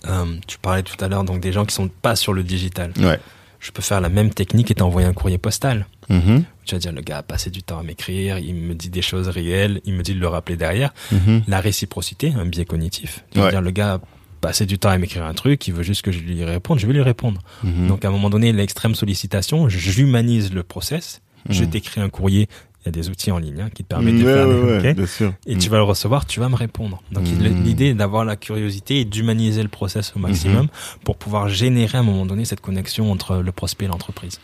euh, tu parlais tout à l'heure donc des gens qui sont pas sur le digital. Ouais. Je peux faire la même technique et t'envoyer un courrier postal. Mhm. Tu vas dire, le gars a passé du temps à m'écrire, il me dit des choses réelles, il me dit de le rappeler derrière. Mhm. La réciprocité, un biais cognitif. Tu vas Ouais. dire, le gars a passé du temps à m'écrire un truc, il veut juste que je lui réponde, je vais lui répondre. Mhm. Donc à un moment donné, l'extrême sollicitation, j'humanise le process, je Mhm. t'écris un courrier, il y a des outils en ligne hein, qui te permettent de faire ouais, ouais, ok bien sûr. et tu vas le recevoir, tu vas me répondre. Donc Mhm. l'idée est d'avoir la curiosité et d'humaniser le process au maximum Mhm. pour pouvoir générer à un moment donné cette connexion entre le prospect et l'entreprise.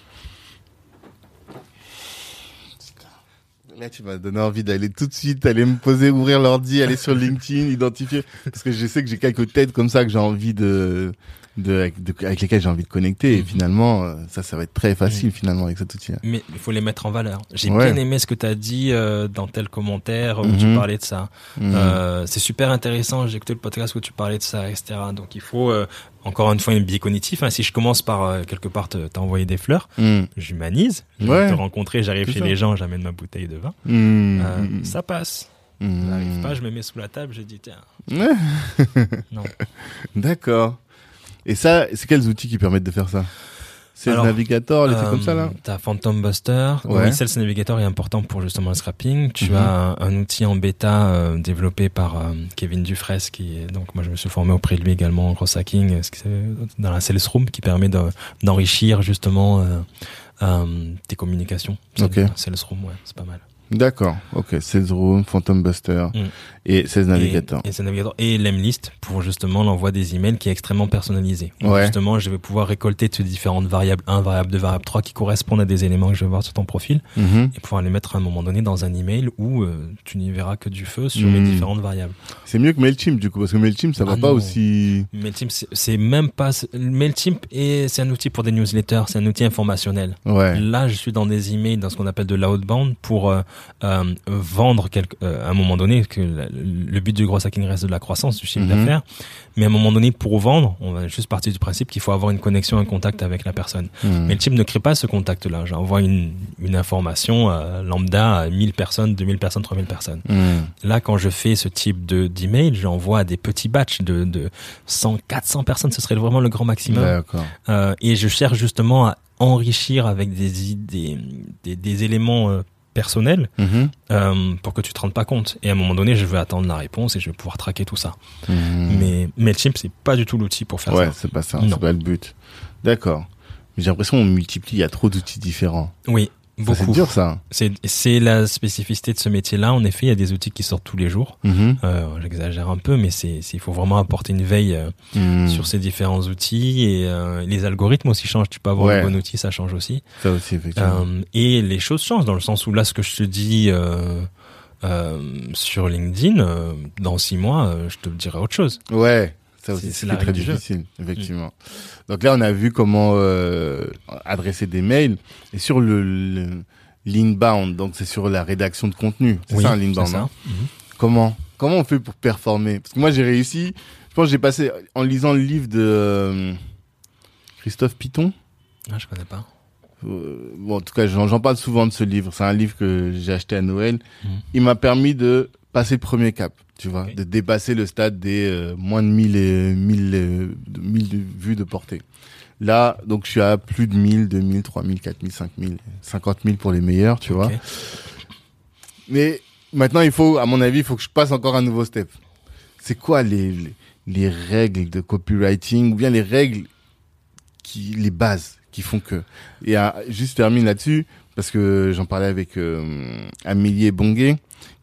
Là, tu m'as donné envie d'aller tout de suite, aller me poser, ouvrir l'ordi, aller sur LinkedIn, identifier. Parce que je sais que j'ai quelques têtes comme ça que j'ai envie de, de, avec, de- avec lesquelles j'ai envie de connecter. Et Mhm. finalement, euh, ça, ça va être très facile finalement avec cet outil. Mais il faut les mettre en valeur. J'ai Ouais. bien aimé ce que tu as dit euh, dans tel commentaire où Mhm. tu parlais de ça. Mhm. Euh, c'est super intéressant. J'ai écouté le podcast où tu parlais de ça, etc. Donc il faut euh, encore une fois un biais cognitif. Hein. Si je commence par euh, quelque part te- t'envoyer des fleurs, Mhm. j'humanise. Je vais te rencontrer, j'arrive chez ça. les gens, j'amène ma bouteille de vin. Mhm. Euh, Mhm. Ça passe. Mhm. Ça n'arrive pas, je me mets sous la table, je dis tiens. Non. D'accord. Et ça, c'est quels outils qui permettent de faire ça? C'est le Alors, navigateur, les trucs comme ça là? Euh, T'as Phantom Buster. Ouais. Oui, Sales Navigator est important pour justement le scrapping. Tu Mhm. as un, outil en bêta euh, développé par euh, Kevin Dufresne, qui est donc moi je me suis formé auprès de lui également en gros hacking, euh, dans la Sales Room, qui permet de- d'enrichir justement euh, euh, tes communications? Ok. Sales Room, ouais, c'est pas mal. D'accord. Ok. Sales Room, Phantom Buster Mm. et Sales Navigator. Et, et Navigator et l'Emlist pour justement l'envoi des emails qui est extrêmement personnalisé. Ouais. Justement, je vais pouvoir récolter toutes les différentes variables 1, variable 2, variable 3 qui correspondent à des éléments que je vais voir sur ton profil Mhm. et pouvoir les mettre à un moment donné dans un email où euh, tu n'y verras que du feu sur mes Hmm. différentes variables. C'est mieux que Mailchimp du coup parce que Mailchimp ça va Ah pas non. aussi. Mailchimp, c'est- même pas Mailchimp c'est un outil pour des newsletters, c'est un outil informationnel. Ouais. Là, je suis dans des emails, dans ce qu'on appelle de l'outbound pour euh, euh, vendre quelque, euh, à un moment donné que la- le but du gros hacking reste de la croissance du chiffre Mhm. d'affaires, mais à un moment donné pour vendre, on va juste partir du principe qu'il faut avoir une connexion, un contact avec la personne. Mhm. Mais le type ne crée pas ce contact-là. J'envoie une, une information euh, lambda à 1000 personnes, 2000 personnes, 3000 personnes. Mhm. Là, quand je fais ce type de d'email, j'envoie à des petits batchs de, de 100, 400 personnes. Ce serait vraiment le grand maximum. Et je cherche justement à enrichir avec des, des, des éléments euh, personnels Mhm. euh, pour que tu te rendes pas compte. Et à un moment donné, je vais attendre la réponse et je vais pouvoir traquer tout ça. Mhm. Mais Mailchimp, c'est pas du tout l'outil pour faire ouais, ça. c'est pas ça, c'est pas le but. D'accord. J'ai l'impression qu'on multiplie, il y a trop d'outils différents. Oui. Ça, C'est Beaucoup. dur ça. C'est c'est la spécificité de ce métier-là. En effet, il y a des outils qui sortent tous les jours. Mhm. Euh, J'exagère un peu, mais c'est il faut vraiment apporter une veille euh, Mhm. sur ces différents outils et euh, les algorithmes aussi changent. Tu peux avoir Ouais. le bon outil, ça change aussi. Ça aussi effectivement. Et les choses changent dans le sens où là, ce que je te dis euh, euh, sur LinkedIn, dans six mois, je te dirai autre chose. Ouais, ça aussi c'est- très jeu. difficile, effectivement. Donc là, on a vu comment euh, adresser des mails et sur le, le l'inbound, donc c'est sur la rédaction de contenu. C'est Oui, ça l'inbound. hein Mhm. Comment comment on fait pour performer? Parce que moi, j'ai réussi. Je pense que j'ai passé en lisant le livre de euh, Christophe Piton. Ah, je connais pas. Euh, bon, en tout cas, j'en j'en parle souvent de ce livre. C'est un livre que j'ai acheté à Noël. Mhm. Il m'a permis de passer le premier cap, tu vois, de dépasser le stade des euh, moins de 1000 et 1000 euh, de 1000 de vues de portée. Là, donc je suis à plus de 1000, 2000, 3000, 4000, 5000, 50 000 pour les meilleurs, tu vois. Mais maintenant, il faut, à mon avis, il faut que je passe encore un nouveau step. C'est quoi les, les, les règles de copywriting ou bien les règles qui, les bases qui font que. Et euh, juste termine là-dessus parce que j'en parlais avec euh, Amélie Bonguet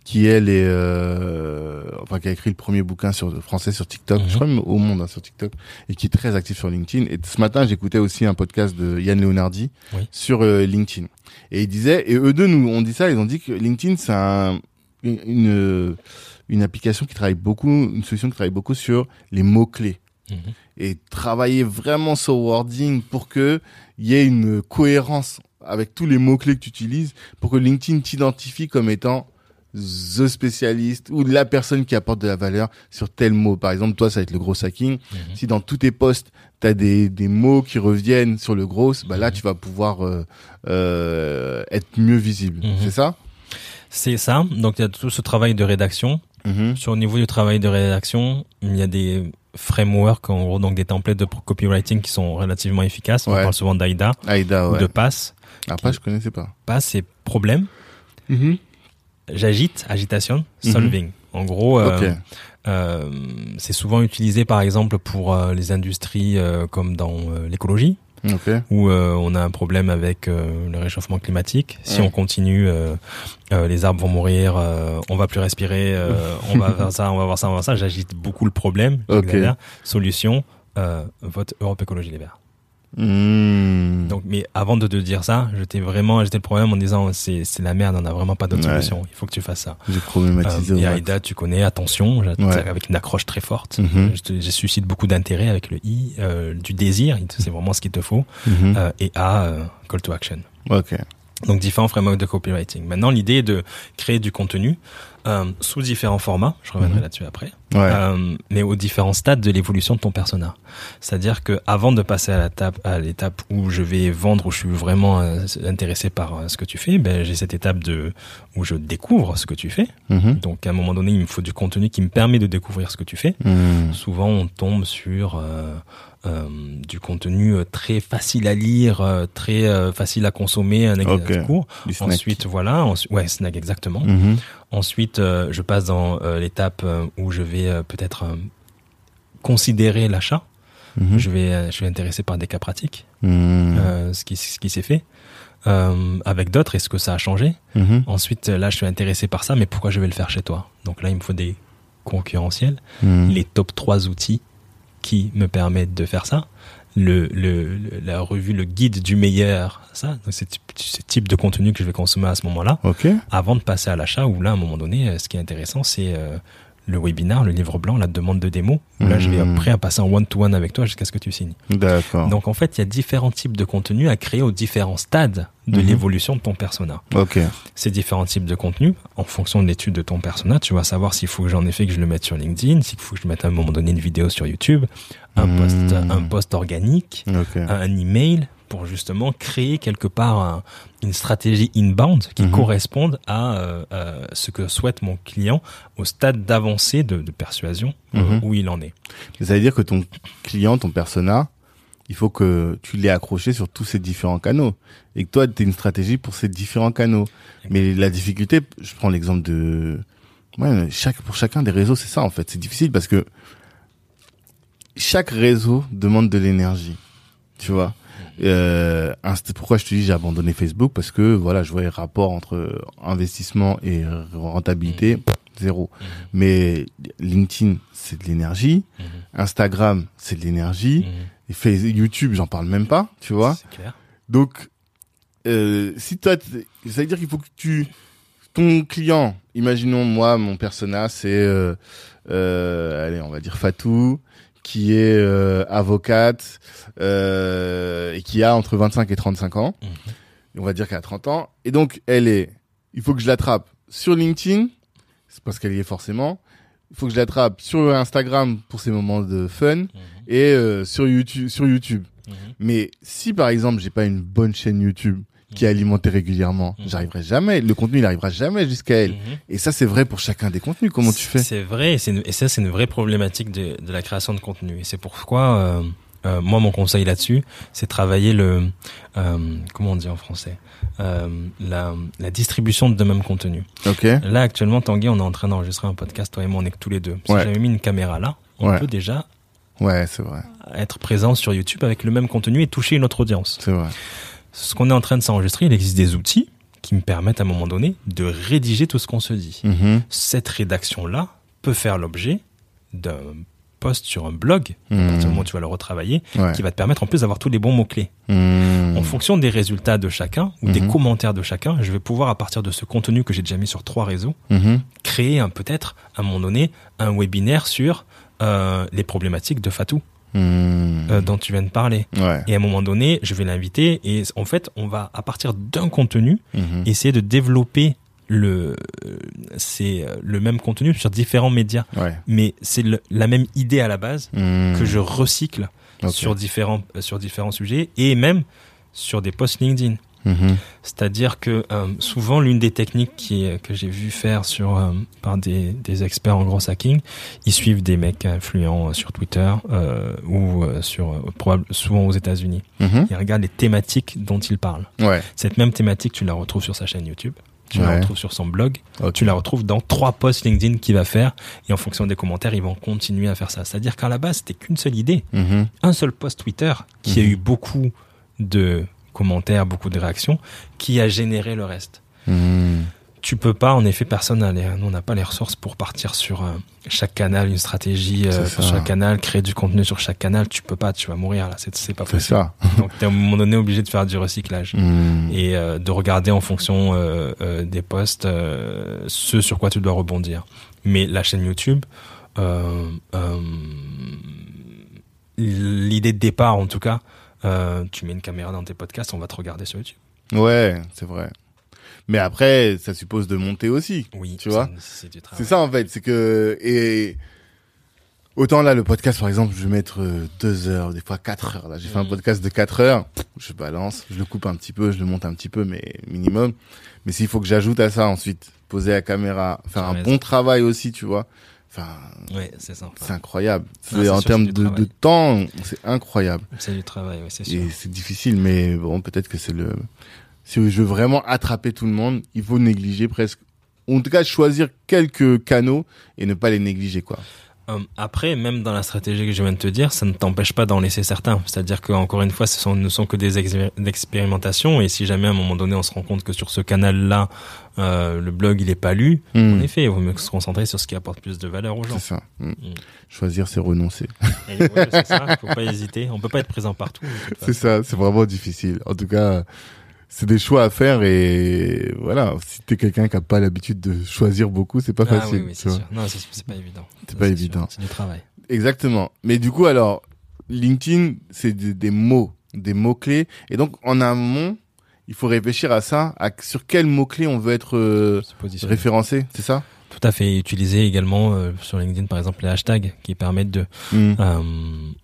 qui elle est, euh, enfin qui a écrit le premier bouquin sur français sur TikTok, Mhm. je crois même au monde hein, sur TikTok, et qui est très actif sur LinkedIn. Et ce matin, j'écoutais aussi un podcast de Yann Leonardi Oui. sur euh, LinkedIn. Et il disait, et eux deux nous ont dit ça, ils ont dit que LinkedIn c'est un, une, une une application qui travaille beaucoup, une solution qui travaille beaucoup sur les mots clés Mhm. Et travailler vraiment sur wording pour que il y ait une cohérence avec tous les mots clés que tu utilises pour que LinkedIn t'identifie comme étant the spécialiste ou la personne qui apporte de la valeur sur tel mot. Par exemple, toi, ça va être le gros hacking. Mhm. Si dans tous tes posts, tu as des, des mots qui reviennent sur le gros, bah là, Mhm. tu vas pouvoir euh, euh, être mieux visible. Mhm. C'est ça? C'est ça. Donc il y a tout ce travail de rédaction. Sur le niveau du travail de rédaction, il y a des frameworks, en gros, donc des templates de copywriting qui sont relativement efficaces. On Ouais. parle souvent d'AIDA Aïda, ou ouais. de PASS. Après, je connaissais pas. PASS, c'est problème, j'agite, agitation, Mhm. solving. En gros, euh, euh, c'est souvent utilisé par exemple pour euh, les industries euh, comme dans euh, l'écologie, Ok. où euh, on a un problème avec euh, le réchauffement climatique. Si Ouais. on continue, euh, euh, les arbres vont mourir, euh, on va plus respirer, euh, on va faire ça, on va voir ça, on va voir ça. J'agite beaucoup le problème. Ok. j'exagère. Solution, euh, vote Europe Écologie Les Verts. Hmm. Donc, mais avant de te dire ça, j'étais vraiment, j'étais le problème en disant c'est c'est la merde, on n'a vraiment pas d'autre Ouais. solution. Il faut que tu fasses ça. J'ai problématisé Euh, et. Aïda, tu connais, attention, Ouais. avec une accroche très forte. Mhm. Je, te- je suscite beaucoup d'intérêt avec le I, euh, du désir, c'est vraiment ce qu'il te faut, Mhm. euh, et A, euh, call to action. Ok. Donc différents frameworks de copywriting. Maintenant, l'idée est de créer du contenu euh, sous différents formats. Je reviendrai Mhm. là-dessus après. Ouais. Euh, mais aux différents stades de l'évolution de ton persona. C'est-à-dire que avant de passer à l'étape à l'étape où je vais vendre, où je suis vraiment euh, intéressé par ce que tu fais, ben j'ai cette étape de où je découvre ce que tu fais. Mhm. Donc à un moment donné, il me faut du contenu qui me permet de découvrir ce que tu fais. Hmm. Souvent, on tombe sur du contenu euh, très facile à lire, euh, très euh, facile à consommer, un exemple Ok. court. Ensuite, voilà, ensuite, ouais, snack exactement. Ensuite, euh, je passe dans euh, l'étape euh, où je vais euh, peut-être euh, considérer l'achat. Mhm. Je vais, euh, je vais intéresser par des cas pratiques, Hmm. euh, ce qui, ce qui s'est fait. Euh, avec d'autres, est-ce que ça a changé? Ensuite, euh, là, je suis intéressé par ça, mais pourquoi je vais le faire chez toi? Donc là, il me faut des concurrentiels, les top 3 outils qui me permettent de faire ça. Le, le, la revue, le guide du meilleur, ça, donc c'est ce type de contenu que je vais consommer à ce moment-là avant de passer à l'achat, où là, à un moment donné, euh, ce qui est intéressant, c'est euh, le webinar, le livre blanc, la demande de démo, là, je vais prêt à passer en one-to-one avec toi jusqu'à ce que tu signes. D'accord. Donc, en fait, il y a différents types de contenus à créer aux différents stades de Mhm. l'évolution de ton persona. Ok. Ces différents types de contenus, en fonction de l'étude de ton persona, tu vas savoir s'il faut que j'en ai fait que je le mette sur LinkedIn, s'il faut que je mette à un moment donné une vidéo sur YouTube, un Mhm. post, un post organique, un email pour justement créer quelque part un- une stratégie inbound qui Mhm. corresponde à euh, euh, ce que souhaite mon client au stade d'avancée de, de persuasion euh, Mhm. où il en est. Ça veut dire que ton client, ton persona, il faut que tu l'aies accroché sur tous ces différents canaux. Et que toi, tu une stratégie pour ces différents canaux. Mais la difficulté, je prends l'exemple de... Ouais, chaque, pour chacun des réseaux, c'est ça en fait. C'est difficile parce que chaque réseau demande de l'énergie. Tu vois Euh, Inst- pourquoi je te dis j'ai abandonné Facebook Parce que voilà, je voyais le rapport entre investissement et rentabilité zéro. Mhm. Mais LinkedIn, c'est de l'énergie. Mhm. Instagram, c'est de l'énergie. Mhm. Et Facebook, YouTube, j'en parle même pas, tu vois. C'est clair. Donc, euh, si toi, ça veut dire qu'il faut que tu, ton client, imaginons moi, mon persona, c'est, euh, euh, allez, on va dire Fatou, qui est euh, avocate euh, et qui a entre 25 et 35 ans. Mhm. On va dire qu'elle a 30 ans. Et donc, elle est, il faut que je l'attrape sur LinkedIn, c'est parce qu'elle y est forcément. Il faut que je l'attrape sur Instagram pour ses moments de fun Mhm. et euh, sur YouTube, sur YouTube. Mhm. Mais si par exemple j'ai pas une bonne chaîne YouTube qui est alimentée régulièrement, Mhm. j'arriverai jamais. Le contenu il arrivera jamais jusqu'à elle. Mhm. Et ça c'est vrai pour chacun des contenus. Comment tu fais? C'est vrai, et, ça c'est une vraie problématique de, de la création de contenu. Et c'est pourquoi euh, euh, moi mon conseil là-dessus, c'est travailler le euh, comment on dit en français, la, la distribution de même contenu. Ok. Là actuellement Tanguy, on est en train d'enregistrer un podcast, toi et moi on est que tous les deux. Si Ouais. j'avais mis une caméra là, on Ouais. peut déjà Ouais, c'est vrai. être présent sur YouTube avec le même contenu et toucher une autre audience. C'est vrai. Ce qu'on est en train de s'enregistrer, il existe des outils qui me permettent à un moment donné de rédiger tout ce qu'on se dit. Mhm. Cette rédaction-là peut faire l'objet d'un post sur un blog, à partir du moment où tu vas le retravailler, Ouais. qui va te permettre en plus d'avoir tous les bons mots-clés. Mhm. En fonction des résultats de chacun ou des commentaires de chacun, je vais pouvoir, à partir de ce contenu que j'ai déjà mis sur trois réseaux, créer un peut-être, à un moment donné, un webinaire sur euh, les problématiques de Fatou Mhm. euh, dont tu viens de parler. Ouais. Et à un moment donné, je vais l'inviter et en fait, on va, à partir d'un contenu, Mhm. essayer de développer le, c'est euh, le même contenu sur différents médias. Ouais. Mais c'est la même idée à la base Mhm. que je recycle sur différents, euh, sur différents sujets et même sur des posts LinkedIn. Mhm. C'est-à-dire que euh, souvent l'une des techniques qui, est- que j'ai vu faire sur euh, par des, des experts en gros hacking, ils suivent des mecs influents euh, sur Twitter euh, ou euh, sur euh, probable- souvent aux États-Unis. Mhm. Ils regardent les thématiques dont ils parlent. Ouais. Cette même thématique, tu la retrouves sur sa chaîne YouTube, tu la retrouves sur son blog, tu la retrouves dans trois posts LinkedIn qu'il va faire et en fonction des commentaires, ils vont continuer à faire ça. C'est-à-dire qu'à la base, c'était qu'une seule idée, Mhm. un seul post Twitter qui a eu beaucoup de commentaires, beaucoup de réactions, qui a généré le reste. Mhm. Tu peux pas, en effet, personne n'a les, on n'a pas les ressources pour partir sur euh, chaque canal, une stratégie euh, C'est ça. chaque canal, créer du contenu sur chaque canal. Tu peux pas, tu vas mourir là. C'est, c'est pas C'est possible. ça. Donc, t'es à un moment donné obligé de faire du recyclage Mhm. et euh, de regarder en fonction des posts ce sur quoi tu dois rebondir. Mais la chaîne YouTube, l'idée de départ en tout cas, euh, tu mets une caméra dans tes podcasts, on va te regarder sur YouTube. Ouais, c'est vrai. Mais après, ça suppose de monter aussi. Oui, Tu vois, c'est, ça en fait, c'est que et autant là le podcast par exemple, je vais mettre euh, deux heures, des fois quatre heures. Là, j'ai fait un Mhm. podcast de quatre heures, je balance, je le coupe un petit peu, je le monte un petit peu, mais minimum. Mais s'il faut que j'ajoute à ça ensuite, poser la caméra, faire un raison. bon travail aussi, tu vois. Enfin, Ouais, c'est c'est incroyable. Non, en termes de, temps, c'est incroyable. C'est du travail, ouais, c'est sûr. Et c'est difficile, mais bon, peut-être que c'est le. Si je veux vraiment attraper tout le monde, il faut négliger presque. En tout cas, choisir quelques canaux et ne pas les négliger, quoi. Euh, après, même dans la stratégie que je viens de te dire, ça ne t'empêche pas d'en laisser certains. C'est-à-dire qu'encore une fois, ce sont, ne sont que des expéri- expérimentations. Et si jamais à un moment donné, on se rend compte que sur ce canal-là, euh, le blog il est pas lu, en Hmm. effet, il vaut mieux se concentrer sur ce qui apporte plus de valeur aux gens. C'est ça. Hmm. Mm. Choisir, c'est renoncer. Et ouais. Faut pas hésiter. On peut pas être présent partout. C'est ça, c'est vraiment difficile. En tout cas, c'est des choix à faire et voilà. Si t'es quelqu'un qui a pas l'habitude de choisir beaucoup, c'est pas Ah facile. oui, oui, tu c'est sûr. Non, c'est c'est pas évident. C'est Ça, pas évident. C'est du travail. Exactement. Mais du coup, alors, LinkedIn, c'est des, des mots, des mots-clés. Et donc, en amont, il faut réfléchir à ça, à sur quels mots-clés on veut être euh, référencé, c'est ça? Tout à fait. Utiliser également euh, sur LinkedIn, par exemple, les hashtags qui permettent de Hmm. Euh,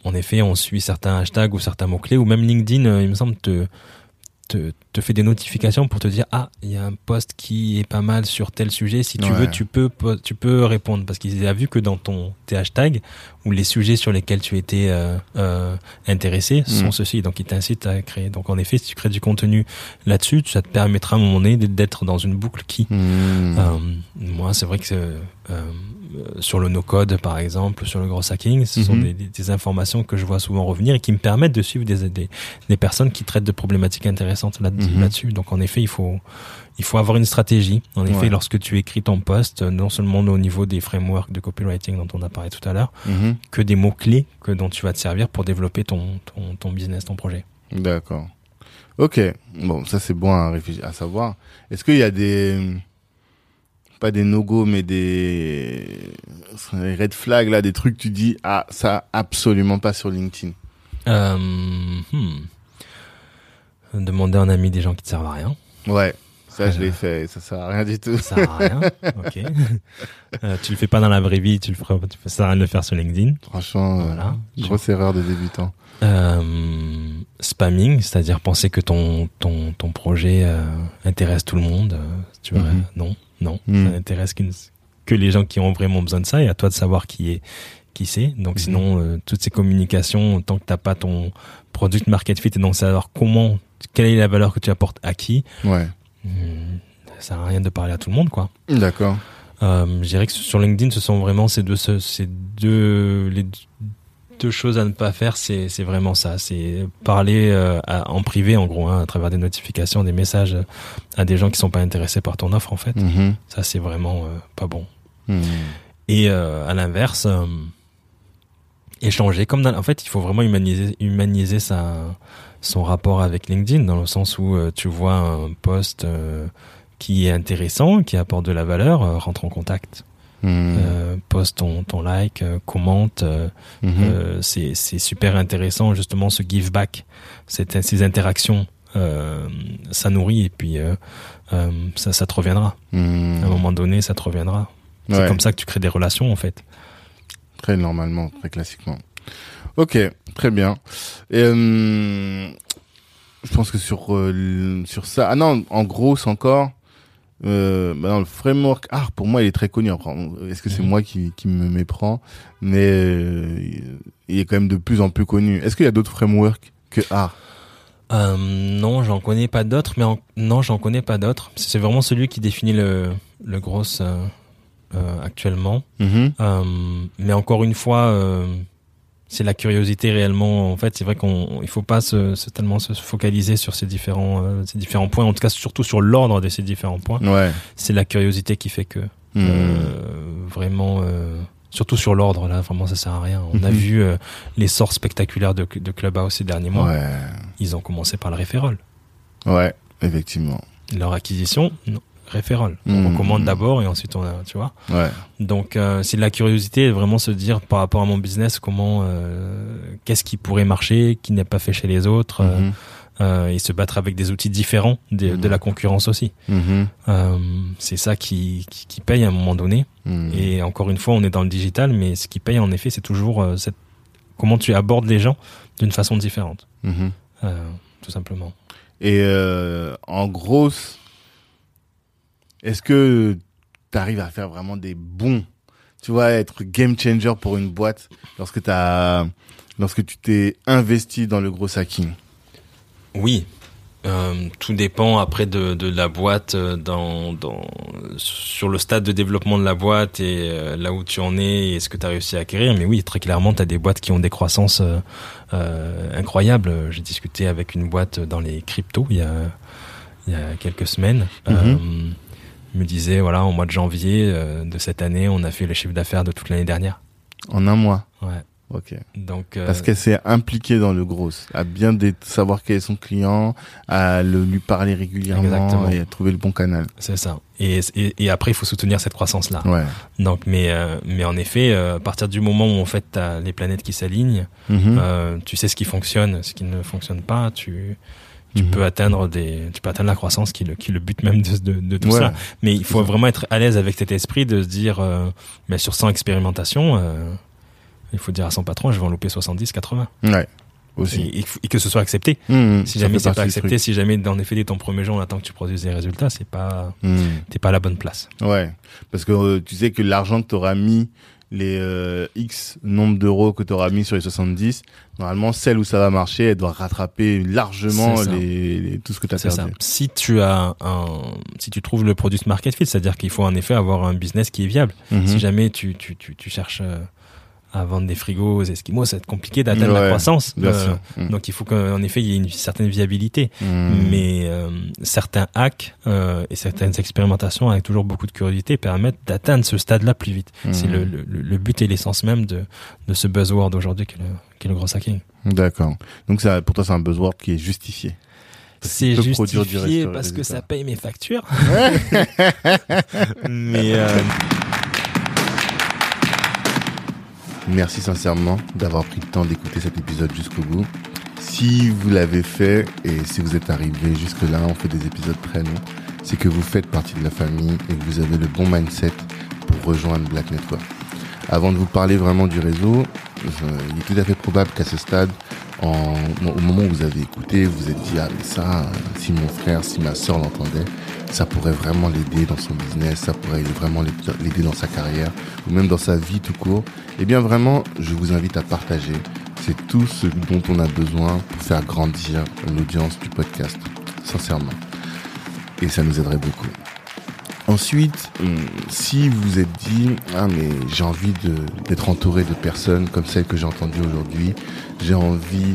en effet, on suit certains hashtags ou certains mots-clés, ou même LinkedIn, il me semble, te, te, te fait des notifications pour te dire ah il y a un post qui est pas mal sur tel sujet si tu Ouais. veux tu peux tu peux répondre parce qu'il a vu que dans ton tes hashtags ou les sujets sur lesquels tu étais euh, euh, intéressé sont Mhm. ceux-ci donc il t'incite à créer donc en effet si tu crées du contenu là-dessus ça te permettra à un moment donné d'être dans une boucle qui Hmm. euh, moi, c'est vrai que c'est- euh, sur le no-code, par exemple, sur le gros hacking. Ce sont Mhm. des, des- des informations que je vois souvent revenir et qui me permettent de suivre des, des, des personnes qui traitent de problématiques intéressantes là- Mhm. là-dessus. Donc, en effet, il faut, il faut avoir une stratégie. En effet, Ouais. lorsque tu écris ton post, euh, non seulement au niveau des frameworks de copywriting dont on a parlé tout à l'heure, Mhm. que des mots-clés que dont tu vas te servir pour développer ton, ton, ton business, ton projet. D'accord. Ok. Bon, ça c'est bon à à savoir. Est-ce qu'il y a des pas des no-go mais des red flags là, des trucs que tu dis ah ça absolument pas sur LinkedIn. Euh, hmm. Demander à un ami des gens qui te servent à rien. Ouais. Ça je Euh. l'ai fait, et ça sert à rien du tout. Ça sert à rien. ok. Euh, tu le fais pas dans la vraie vie, tu le feras, tu ça sert à rien de le faire sur LinkedIn. Franchement, euh, Voilà. grosse erreur de débutant. Euh, spamming, c'est-à-dire penser que ton ton ton projet euh, intéresse tout le monde. euh, tu vois, Mhm. non, non, Mhm. ça n'intéresse qu'une- que les gens qui ont vraiment besoin de ça. Et à toi de savoir qui est qui c'est. Donc Mhm. sinon, euh, toutes ces communications, tant que t'as pas ton product market fit et donc savoir comment, quelle est la valeur que tu apportes à qui, Ouais. hmm, ça sert à rien de parler à tout le monde, quoi. D'accord. Euh, je dirais que sur LinkedIn, ce sont vraiment ces deux, ce- ces deux, les deux choses à ne pas faire. C'est, vraiment ça. C'est parler euh, à- en privé, en gros, hein, à travers des notifications, des messages à des gens qui sont pas intéressés par ton offre, en fait. Mhm. Ça, c'est vraiment euh, pas bon. Mhm. Et euh, à l'inverse, échanger. Comme dans- en fait, il faut vraiment humaniser, humaniser sa, son rapport avec LinkedIn, dans le sens où tu vois un post qui est intéressant, qui apporte de la valeur, rentre en contact. Euh, poste ton, ton like, euh, commente. euh, euh, c'est c'est super intéressant justement ce give back, cette, ces interactions. ça nourrit et puis ça, ça te reviendra. Mhm. À un moment donné, ça te reviendra. C'est comme ça que tu crées des relations en fait. Très normalement, très classiquement. Ok, très bien. Et, je pense que sur sur ça, ah non, en gros, encore. Euh, bah non, le framework art pour moi il est très connu. Après, Est-ce que c'est Mhm. moi qui, qui me méprends Mais euh, il est quand même de plus en plus connu. Est-ce qu'il y a d'autres frameworks que art? Euh, non, j'en connais pas d'autres, mais en- non, j'en connais pas d'autres. C'est vraiment celui qui définit le, le gros euh, actuellement. Mhm. Mais encore une fois, c'est la curiosité réellement. En fait, c'est vrai qu'on il faut pas se, se- tellement se focaliser sur ces différents euh, ces différents points. En tout cas, surtout sur l'ordre de ces différents points. Ouais. C'est la curiosité qui fait que Mhm. euh, vraiment. euh, Surtout sur l'ordre, là, vraiment, ça sert à rien. On a Mhm. vu euh, l'essor spectaculaire de, de Clubhouse ces derniers mois. Ouais. Ils ont commencé par le référol. Ouais. Effectivement. Leur acquisition, non, référol. On Mhm. recommande d'abord et ensuite on a, tu vois. Ouais. Donc euh, c'est de la curiosité, vraiment se dire par rapport à mon business comment, euh, qu'est-ce qui pourrait marcher, qui n'est pas fait chez les autres, euh, euh, et se battre avec des outils différents de, de Mhm. la concurrence aussi. C'est ça qui, qui, qui paye à un moment donné. Et encore une fois, on est dans le digital, mais ce qui paye en effet, c'est toujours cette, comment tu abordes les gens d'une façon différente, tout simplement. Et en gros, est-ce que tu arrives à faire vraiment des bons, tu vois, être game changer pour une boîte lorsque t'as, lorsque tu t'es investi dans le gros hacking Oui. Euh, tout dépend après de, de la boîte euh, dans, dans sur le stade de développement de la boîte et euh, là où tu en es et ce que tu as réussi à acquérir. Mais oui très clairement tu as des boîtes qui ont des croissances euh, incroyables. J'ai discuté avec une boîte dans les cryptos il y a il y a quelques semaines. Il me disait voilà au mois de janvier euh, de cette année on a fait le chiffre d'affaires de toute l'année dernière en un mois ouais Ok. donc euh, Parce qu'elle s'est impliquée dans le gros, à bien savoir quel est son client, à le, lui parler régulièrement Exactement. et à trouver le bon canal. c'est ça et, et, et après il faut soutenir cette croissance là Ouais. Donc, mais, euh, mais en effet, euh, à partir du moment où en fait t'as les planètes qui s'alignent, Mhm. tu sais ce qui fonctionne, ce qui ne fonctionne pas, tu, tu Mhm. peux atteindre des, tu peux atteindre la croissance qui le, qui le but même de, de, de tout Ouais. ça. Mais il faut vraiment être à l'aise avec cet esprit de se dire, euh, mais sur 100 expérimentations, euh, il faut dire à son patron, je vais en louper 70, 80. Ouais. Aussi. Et, et- et que ce soit accepté. Mhm. Si Ça jamais c'est pas accepté, si jamais en effet dès ton premier jour on attend que tu produises des résultats, c'est pas, Mhm. t'es pas à la bonne place. Ouais, parce que euh, tu sais que l'argent que tu auras mis les euh, X nombre d'euros que tu auras mis sur les 70, normalement, celle où ça va marcher, elle doit rattraper largement les, les- tout ce que tu as C'est ça. perdu. Si tu as un, si tu trouves le produit market fit, c'est-à-dire qu'il faut en effet avoir un business qui est viable. Mhm. Si jamais tu, tu, tu, tu cherches euh, à vendre des frigos aux Esquimaux, ça va être compliqué d'atteindre Ouais, la croissance. Bien Euh, sûr. Mhm. Donc il faut qu'en effet il y ait une certaine viabilité. Mhm. Mais euh, certains hacks euh, et certaines expérimentations avec toujours beaucoup de curiosité permettent d'atteindre ce stade-là plus vite. C'est Mhm. le, le, le but et l'essence même de, de ce buzzword aujourd'hui qui est le, qui est le gros hacking. D'accord. Donc ça, pour toi, c'est un buzzword qui est justifié. C'est justifié parce que ça paye mes factures. Mais euh, Merci sincèrement d'avoir pris le temps d'écouter cet épisode jusqu'au bout. Si vous l'avez fait et si vous êtes arrivé jusque-là, on fait des épisodes très longs, c'est que vous faites partie de la famille et que vous avez le bon mindset pour rejoindre Black Network. Avant de vous parler vraiment du réseau, euh, il est tout à fait probable qu'à ce stade, au moment où vous avez écouté, vous vous êtes dit, ah mais ça, si mon frère, si ma soeur l'entendait, ça pourrait vraiment l'aider dans son business, ça pourrait vraiment l'aider dans sa carrière, ou même dans sa vie tout court. Eh bien vraiment, je vous invite à partager. C'est tout ce dont on a besoin pour faire grandir l'audience du podcast, sincèrement. Et ça nous aiderait beaucoup. Ensuite, hum, si vous vous êtes dit, ah mais j'ai envie d'être entouré de personnes comme celles que j'ai entendues aujourd'hui, j'ai envie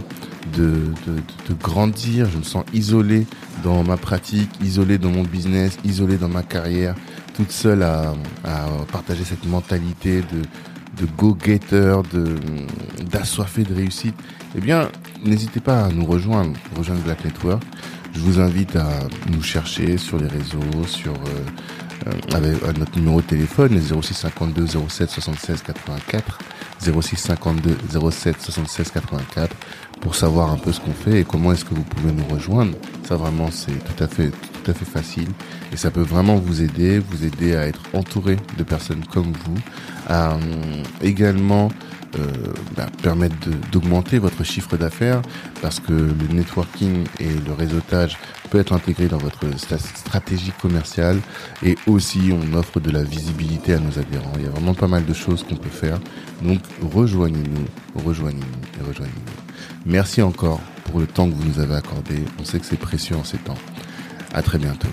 de, de, grandir, je me sens isolé dans ma pratique, isolé dans mon business, isolé dans ma carrière, toute seule à, à partager cette mentalité de, de go-getter, d'assoiffé de réussite, eh bien, n'hésitez pas à nous rejoindre, rejoindre Black Network. Je vous invite à nous chercher sur les réseaux, sur euh, euh, avec notre numéro de téléphone, le 06 52 07 76 84, 06 52 07 76 84, pour savoir un peu ce qu'on fait et comment est-ce que vous pouvez nous rejoindre. Ça vraiment, c'est tout à fait, tout à fait facile et ça peut vraiment vous aider, vous aider à être entouré de personnes comme vous, à euh, également euh, bah, permettre d'augmenter votre chiffre d'affaires parce que le networking et le réseautage peut être intégré dans votre stratégie commerciale et aussi on offre de la visibilité à nos adhérents. Il y a vraiment pas mal de choses qu'on peut faire. Donc rejoignez-nous, rejoignez-nous et rejoignez-nous. Merci encore pour le temps que vous nous avez accordé. On sait que c'est précieux en ces temps. À très bientôt.